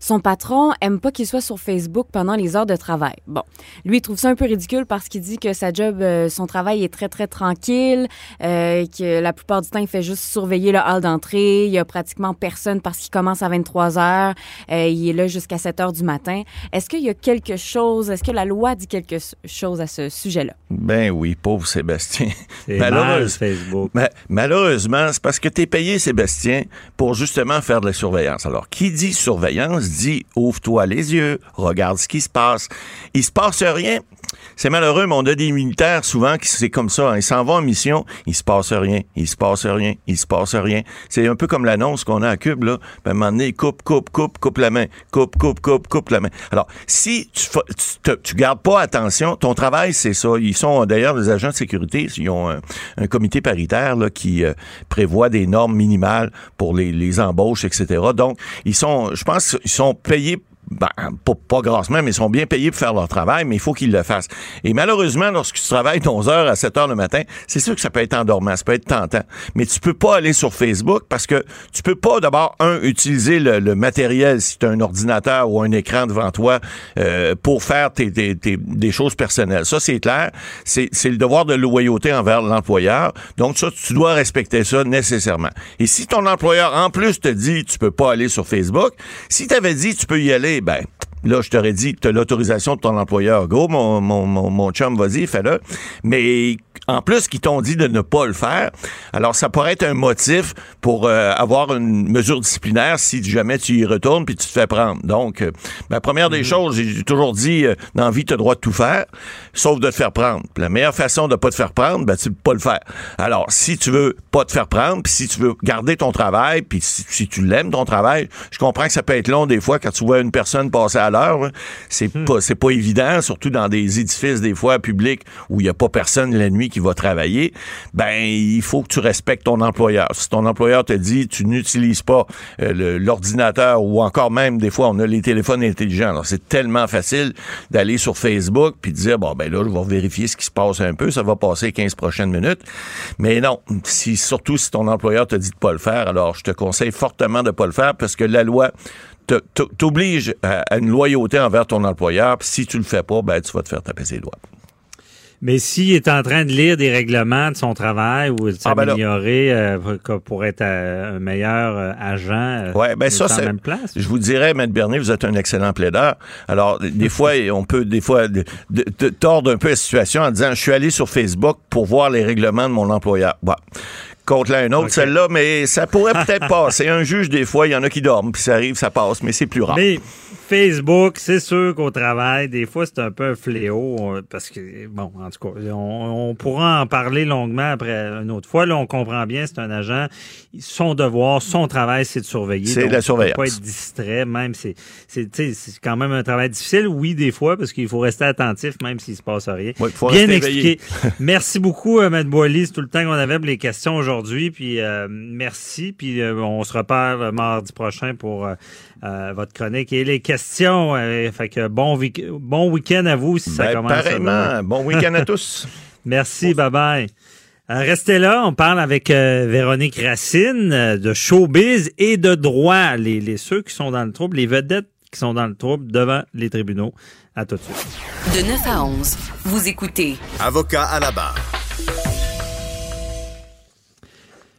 Son patron aime pas qu'il soit sur Facebook pendant les heures de travail. Bon, lui il trouve ça un peu ridicule parce qu'il dit que sa job, euh, son travail est très très tranquille, euh, que la plupart du temps il fait juste surveiller le hall d'entrée. Il y a pratiquement personne parce qu'il commence à 23 heures. Euh, il est là jusqu'à 7 heures du matin. Est-ce qu'il y a quelque chose, est-ce que la loi dit quelque chose à ce sujet-là? Ben oui, pauvre. Mal, Facebook. Ma- malheureusement, c'est parce que tu es payé, Sébastien, pour justement faire de la surveillance. Alors, qui dit surveillance dit ouvre-toi les yeux, regarde ce qui se passe. Il se passe rien. C'est malheureux, mais on a des militaires souvent qui c'est comme ça. hein. Ils s'en vont en mission, il se passe rien, il se passe rien, il se passe rien. C'est un peu comme l'annonce qu'on a à Cube, là. Ben, à un moment donné, coupe, coupe, coupe, coupe la main. Coupe, coupe, coupe, coupe la main. Alors, si tu, tu, gardes pas attention, ton travail, c'est ça. Ils sont, d'ailleurs, les agents de sécurité, ils ont un, comité paritaire, là, qui euh, prévoit des normes minimales pour les, les embauches, etc. Donc, ils sont, je pense qu'ils sont payés ben, pas, pas grassement, mais ils sont bien payés pour faire leur travail, mais il faut qu'ils le fassent. Et malheureusement, lorsque tu travailles de 11 heures à 7 heures le matin, c'est sûr que ça peut être endormant, ça peut être tentant. Mais tu peux pas aller sur Facebook parce que tu peux pas d'abord, un, utiliser le, le matériel si tu as un ordinateur ou un écran devant toi euh, pour faire tes, tes- tes- des choses personnelles. Ça, c'est clair. C'est le devoir de loyauté envers l'employeur. Donc, ça, tu dois respecter ça nécessairement. Et si ton employeur, en plus, te dit tu peux pas aller sur Facebook, si tu avais dit tu peux y aller, ben, Là, je t'aurais dit, tu as l'autorisation de ton employeur. Go, mon, mon, mon, mon chum, vas-y, fais-le. Mais en plus, qu'ils t'ont dit de ne pas le faire, alors ça pourrait être un motif pour euh, avoir une mesure disciplinaire si jamais tu y retournes puis tu te fais prendre. Donc, euh, la première des choses, j'ai toujours dit, euh, dans la vie, tu as le droit de tout faire, sauf de te faire prendre. La meilleure façon de pas te faire prendre, ben, c'est de pas le faire. Alors, si tu veux pas te faire prendre, puis si tu veux garder ton travail, puis si, si tu l'aimes, ton travail, je comprends que ça peut être long des fois quand tu vois une personne passer à l'heure. C'est pas, c'est pas évident, surtout dans des édifices, des fois, publics, où il y a pas personne la nuit qui va travailler. Ben, il faut que tu respectes ton employeur. Si ton employeur te dit, tu n'utilises pas euh, l'ordinateur ou encore même, des fois, on a les téléphones intelligents. Alors, c'est tellement facile d'aller sur Facebook puis de dire, bon, ben là, je vais vérifier ce qui se passe un peu. Ça va passer 15 prochaines minutes. Mais non, si, surtout si ton employeur te dit de pas le faire, alors je te conseille fortement de pas le faire parce que la loi t'oblige à, à une loyauté envers ton employeur. Puis si tu le fais pas, ben tu vas te faire taper ses doigts. Mais s'il est en train de lire des règlements de son travail ou de Ah, ben s'améliorer euh, pour- être euh, un meilleur euh, agent, Ouais, ben ça, c'est. même place. Je vous dirais, Maître Bernier, vous êtes un excellent plaideur. Alors, des fois, on peut, des fois, de- de- de- tordre un peu la situation en disant, je suis allé sur Facebook pour voir les règlements de mon employeur. Ouais. Contre l'un autre, Ok. celle-là, mais ça pourrait peut-être passer. Un juge, des fois, il y en a qui dorment, puis ça arrive, ça passe, mais c'est plus rare. Mais Facebook, c'est sûr qu'au travail, des fois, c'est un peu un fléau euh, parce que, bon, en tout cas, on, on pourra en parler longuement après une autre fois. Là, on comprend bien, c'est un agent. Son devoir, son travail, c'est de surveiller. C'est la il faut surveillance. pas être distrait, même. C'est, c'est, tu sais, c'est quand même un travail difficile, oui, des fois, parce qu'il faut rester attentif, même s'il se passe rien. Ouais, faut bien expliqué. merci beaucoup, euh, Matt Boily. C'est tout le temps qu'on avait pour les questions aujourd'hui. Puis, euh, merci. Puis, euh, on se repart euh, mardi prochain pour euh, votre chronique et les questions. Euh, fait que bon, week- bon week-end à vous si ça Ben, commence. pareillement. Bon week-end à tous. Merci, bye bye. Euh, restez là, on parle avec euh, Véronique Racine euh, de showbiz et de droit, les, les ceux qui sont dans le trouble, les vedettes qui sont dans le trouble devant les tribunaux. À tout de suite. De 9 à 11, vous écoutez Avocat à la barre.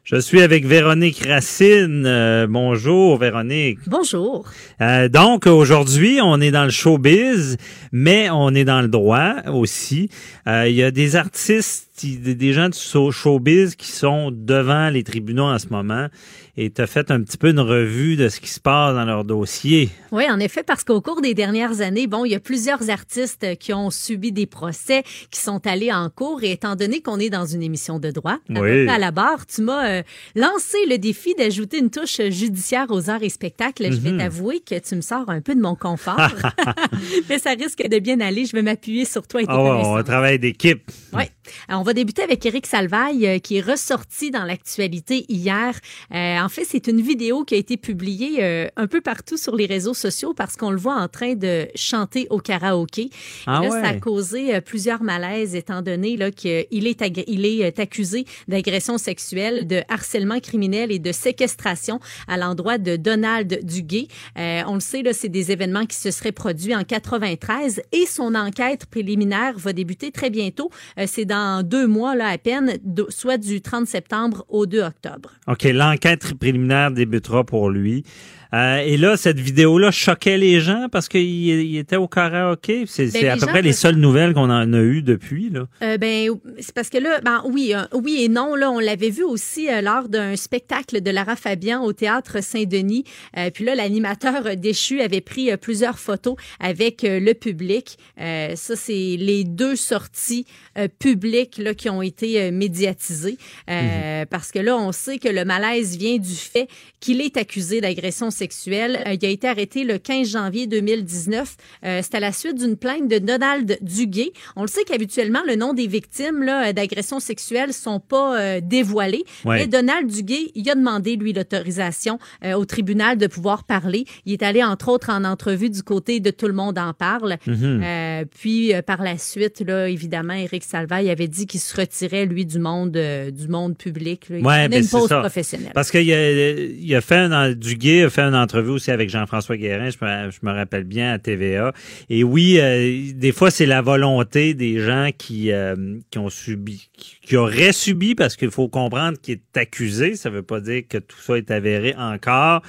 Je suis avec Véronique Racine. Euh, bonjour, Véronique. Bonjour. Euh, donc, aujourd'hui, on est dans le showbiz, mais on est dans le droit aussi. Euh, Il y a des artistes, qui- des gens du show- showbiz qui sont devant les tribunaux en ce moment. Et tu as fait un petit peu une revue de ce qui se passe dans leur dossier. Oui, en effet, parce qu'au cours des dernières années, bon, il y a plusieurs artistes qui ont subi des procès, qui sont allés en cours. Et étant donné qu'on est dans une émission de droit, Oui. à la barre, tu m'as euh, lancé le défi d'ajouter une touche judiciaire aux arts et spectacles. Je vais Mhm. t'avouer que tu me sors un peu de mon confort, mais ça risque de bien aller. Je vais m'appuyer sur toi et tes ouais, on connaissances. travaille d'équipe. Oui. On va débuter avec Éric Salvaille, euh, qui est ressorti dans l'actualité hier. Euh, en fait, c'est une vidéo qui a été publiée euh, un peu partout sur les réseaux sociaux parce qu'on le voit en train de chanter au karaoké. Ah là, ouais. Ça a causé plusieurs malaises étant donné là, qu'il est, il est accusé d'agression sexuelle, de harcèlement criminel et de séquestration à l'endroit de Donald Duguay. On le sait, là, c'est des événements qui se seraient produits en 93 et son enquête préliminaire va débuter très bientôt. C'est dans deux mois là, à peine, soit du 30 septembre au 2 octobre. OK, l'enquête préliminaire débutera pour lui. Euh, et là, cette vidéo-là choquait les gens parce qu'il il était au karaoké. C'est Ben, c'est à peu près les seules nouvelles qu'on en a eues depuis. Là. Euh, ben, c'est parce que là, ben oui, euh, oui et non. Là, on l'avait vu aussi lors d'un spectacle de Lara Fabian au théâtre Saint-Denis. Puis là, l'animateur déchu avait pris plusieurs photos avec le public. Ça, c'est les deux sorties publiques là, qui ont été médiatisées. Euh, Parce que là, on sait que le malaise vient du fait qu'il est accusé d'agression sexuelle. Euh, il a été arrêté le 15 janvier 2019. Euh, c'est à la suite d'une plainte de Donald Duguay. On le sait qu'habituellement, le nom des victimes euh, d'agressions sexuelles sont pas dévoilés. Ouais. Mais Donald Duguay, il a demandé, lui, l'autorisation au tribunal de pouvoir parler. Il est allé, entre autres, en entrevue du côté de Tout le monde en parle. Mhm. Puis, par la suite, là, évidemment, Éric Salvaille avait dit qu'il se retirait, lui, du monde, euh, du monde public. là. Il Ouais, ben, une pause ça. professionnelle. Parce qu'il a, il a fait un, Duguay a fait entrevue aussi avec Jean-François Guérin, je me, rappelle bien à TVA. Et oui, euh, des fois c'est la volonté des gens qui euh, qui ont subi, qui, auraient subi, parce qu'il faut comprendre qu'il est accusé. Ça veut pas dire que tout ça est avéré encore,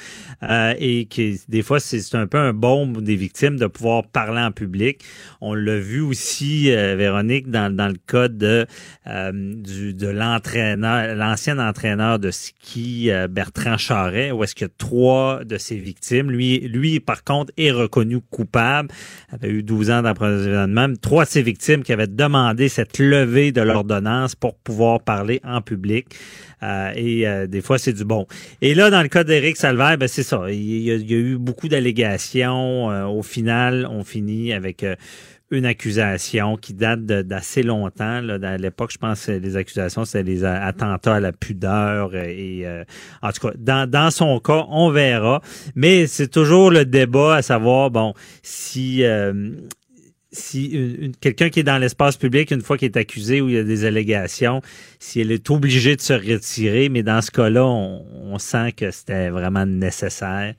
euh, et que des fois c'est un peu un bombe des victimes de pouvoir parler en public. On l'a vu aussi, Véronique, dans, le cas de de l'entraîneur, l'ancien entraîneur de ski Bertrand Charret, où est-ce a trois de ses victimes. Lui, lui, par contre, est reconnu coupable. avait eu 12 ans d'emprisonnement. Trois de ses victimes qui avaient demandé cette levée de l'ordonnance pour pouvoir parler en public. Euh, et euh, des fois, c'est du bon. Et là, dans le cas d'Éric Salvaire, ben, c'est ça. Il y, a, il y a eu beaucoup d'allégations. Euh, au final, on finit avec euh, une accusation qui date d'assez longtemps. Là. À l'époque, je pense que les accusations, c'était les attentats à la pudeur. euh, Et euh, en tout cas, dans, dans son cas, on verra. Mais c'est toujours le débat à savoir, bon, si euh, si quelqu'un qui est dans l'espace public, une fois qu'il est accusé ou il y a des allégations, si elle est obligée de se retirer, mais dans ce cas-là, on, on sent que c'était vraiment nécessaire,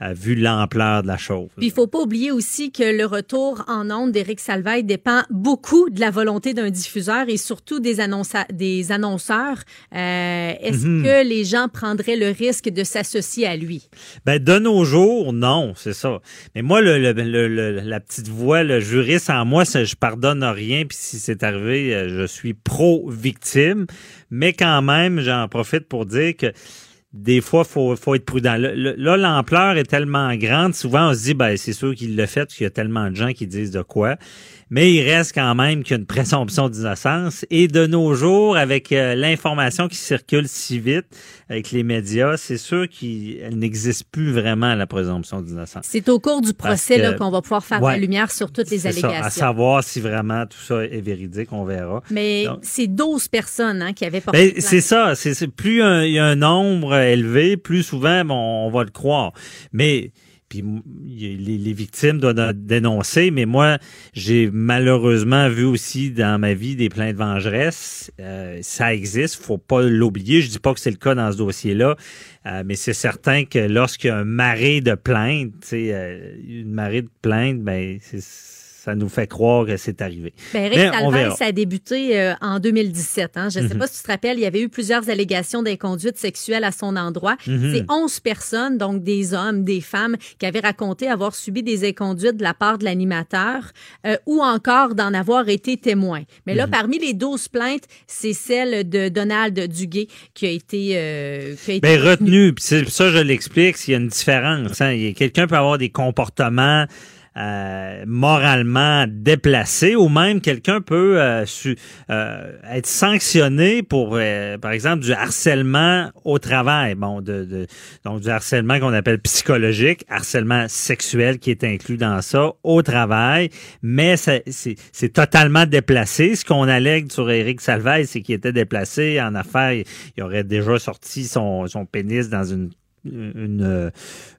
vu l'ampleur de la chose. Il faut pas oublier aussi que le retour en ondes d'Éric Salvaille dépend beaucoup de la volonté d'un diffuseur et surtout des, annonceurs. Euh, Est-ce Mhm. que les gens prendraient le risque de s'associer à lui? Ben, de nos jours, non, c'est ça. Mais moi, le, le- la petite voix, le juriste en moi, c'est- je pardonne rien. Puis si c'est arrivé, euh, je suis pro-victime. Mais quand même, j'en profite pour dire que des fois, faut, faut être prudent. Là, l'ampleur est tellement grande. Souvent, on se dit, ben, c'est sûr qu'il l'a fait parce qu'il y a tellement de gens qui disent de quoi. Mais il reste quand même qu'il y a une présomption d'innocence. Et de nos jours, avec euh, l'information qui circule si vite avec les médias, c'est sûr qu'elle n'existe plus vraiment, la présomption d'innocence. C'est au cours du procès qu'on va pouvoir faire Ouais. la lumière sur toutes les ça, allégations. à savoir si vraiment tout ça est véridique, on verra. Mais c'est 12 personnes hein, qui avaient porté ben, c'est ça. C'est plus il y a un nombre élevé, plus souvent bon, on va le croire. Mais les, victimes doivent dénoncer. Mais moi, j'ai malheureusement vu aussi dans ma vie des plaintes vengeresses. Euh, ça existe, faut pas l'oublier. Je dis pas que c'est le cas dans ce dossier-là, euh, mais c'est certain que lorsqu'il y a un marée de plaintes, euh, une marée de plaintes, ben c'est- ça nous fait croire que c'est arrivé. Ben, Eric verra. ça a débuté euh, en 2017. Hein. Je ne sais Mhm. pas si tu te rappelles, il y avait eu plusieurs allégations d'inconduite sexuelle à son endroit. Mhm. C'est 11 personnes, donc des hommes, des femmes, qui avaient raconté avoir subi des inconduites de la part de l'animateur euh, ou encore d'en avoir été témoin. Mais là, Mhm. parmi les 12 plaintes, c'est celle de Donald Duguay qui a été, euh, qui a été Ben, retenu. Puis ça, je l'explique, s'il y a une différence. hein. Quelqu'un peut avoir des comportements euh, moralement déplacés ou même quelqu'un peut euh, euh, être sanctionné pour, par exemple, du harcèlement au travail. Bon, de, donc du harcèlement qu'on appelle psychologique, harcèlement sexuel qui est inclus dans ça au travail, mais c'est totalement déplacé. Ce qu'on allègue sur Éric Salvaille, c'est qu'il était déplacé en affaires. Il, il aurait déjà sorti son, son pénis dans une une,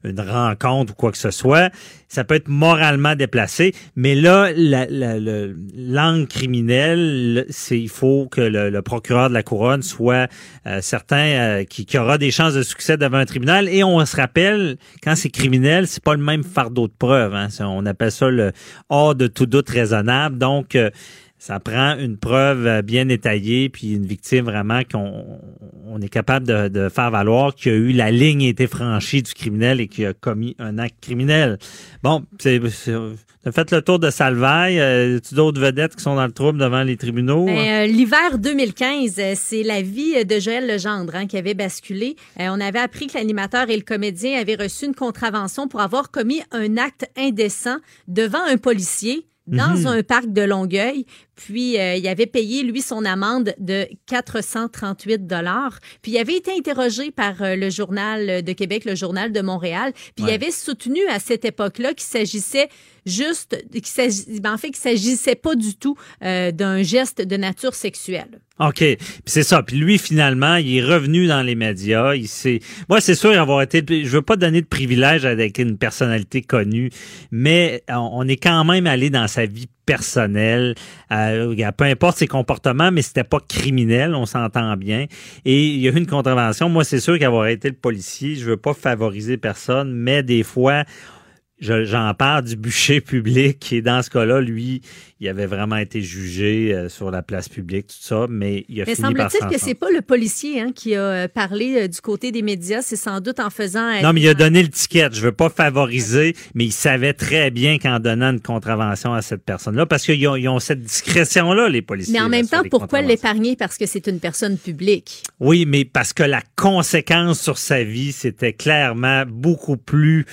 une rencontre ou quoi que ce soit, ça peut être moralement déplacé, mais là, la, la- le- l'angle criminel, c'est il faut que le, procureur de la couronne soit euh, certain euh, qu'il qu'il aura des chances de succès devant un tribunal. Et on se rappelle, quand c'est criminel, c'est pas le même fardeau de preuve. Hein. On appelle ça le hors de tout doute raisonnable. Donc, euh, Ça prend une preuve euh, bien étayée, puis une victime vraiment qu'on on est capable de, de faire valoir qu'il y a eu la ligne a été franchie du criminel et qu'il a commis un acte criminel. Bon, c'est fait le tour de Salvaille. Euh, tu d'autres vedettes qui sont dans le trouble devant les tribunaux? Ben, euh, L'hiver 2015, euh, c'est la vie de Joël Legendre hein, qui avait basculé. Euh, on avait appris que l'animateur et le comédien avaient reçu une contravention pour avoir commis un acte indécent devant un policier dans Mhm. un parc de Longueuil. Puis, euh, il avait payé, lui, son amende de 438 dollars. Puis, il avait été interrogé par euh, le Journal de Québec, le Journal de Montréal. Puis, il avait soutenu à cette époque-là qu'il s'agissait juste, qu'il ben, en fait, qu'il s'agissait pas du tout euh, d'un geste de nature sexuelle. OK. Puis c'est ça. Puis lui, finalement, il est revenu dans les médias. Il s'est... Moi, c'est sûr avoir été... Je veux pas donner de privilège avec une personnalité connue, mais on est quand même allé dans sa vie personnelle. Euh, peu importe ses comportements, mais c'était pas criminel, on s'entend bien. Et il y a eu une contravention. Moi, c'est sûr qu'avoir été le policier, je veux pas favoriser personne, mais des fois... je- J'en parle du bûcher public et dans ce cas-là, lui, il avait vraiment été jugé euh, sur la place publique, tout ça, mais il a Mais fini par semble-t-il que c'est pas le policier hein, qui a euh, parlé euh, du côté des médias, c'est sans doute en faisant... Non, mais il a donné le ticket. Je veux pas favoriser, mais il savait très bien qu'en donnant une contravention à cette personne-là, parce qu'ils ont, ils ont cette discrétion-là, les policiers. Mais en même temps, pourquoi l'épargner? Parce que c'est une personne publique. Oui, mais parce que la conséquence sur sa vie, c'était clairement beaucoup plus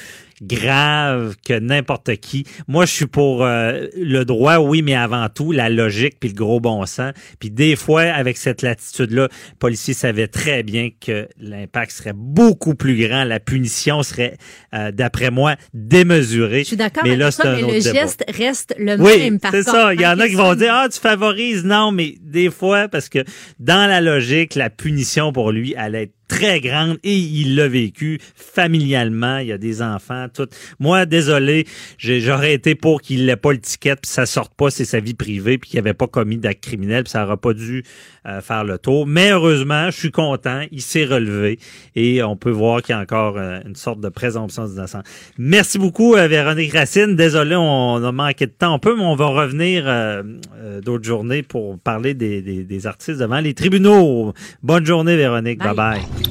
grave que n'importe qui. Moi, je suis pour euh, le droit, oui, mais avant tout, la logique puis le gros bon sens. Puis des fois, avec cette latitude-là, le policier savait très bien que l'impact serait beaucoup plus grand, la punition serait, euh, d'après moi, démesurée. Je suis d'accord mais avec là, ça, c'est un mais le débat. geste reste le Oui, même. c'est ça. Il y en a qui vont dire, ah, tu favorises. Non, mais des fois, parce que dans la logique, la punition pour lui allait être très grande et il l'a vécu familialement. Il y a des enfants, tout. Moi, désolé, j'ai- j'aurais été pour qu'il n'ait pas le ticket puis ça sorte pas, c'est sa vie privée puis qu'il n'avait pas commis d'acte criminel puis ça n'aurait pas dû euh, faire le tour. Mais heureusement, je suis content, il s'est relevé et on peut voir qu'il y a encore euh, une sorte de présomption d'innocence. Merci beaucoup, euh, Véronique Racine. Désolé, on a manqué de temps un peu, mais on va revenir euh, euh, d'autres journées pour parler des, des- des artistes devant les tribunaux. Bonne journée, Véronique. bye. bye.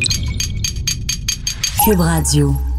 Cube Radio.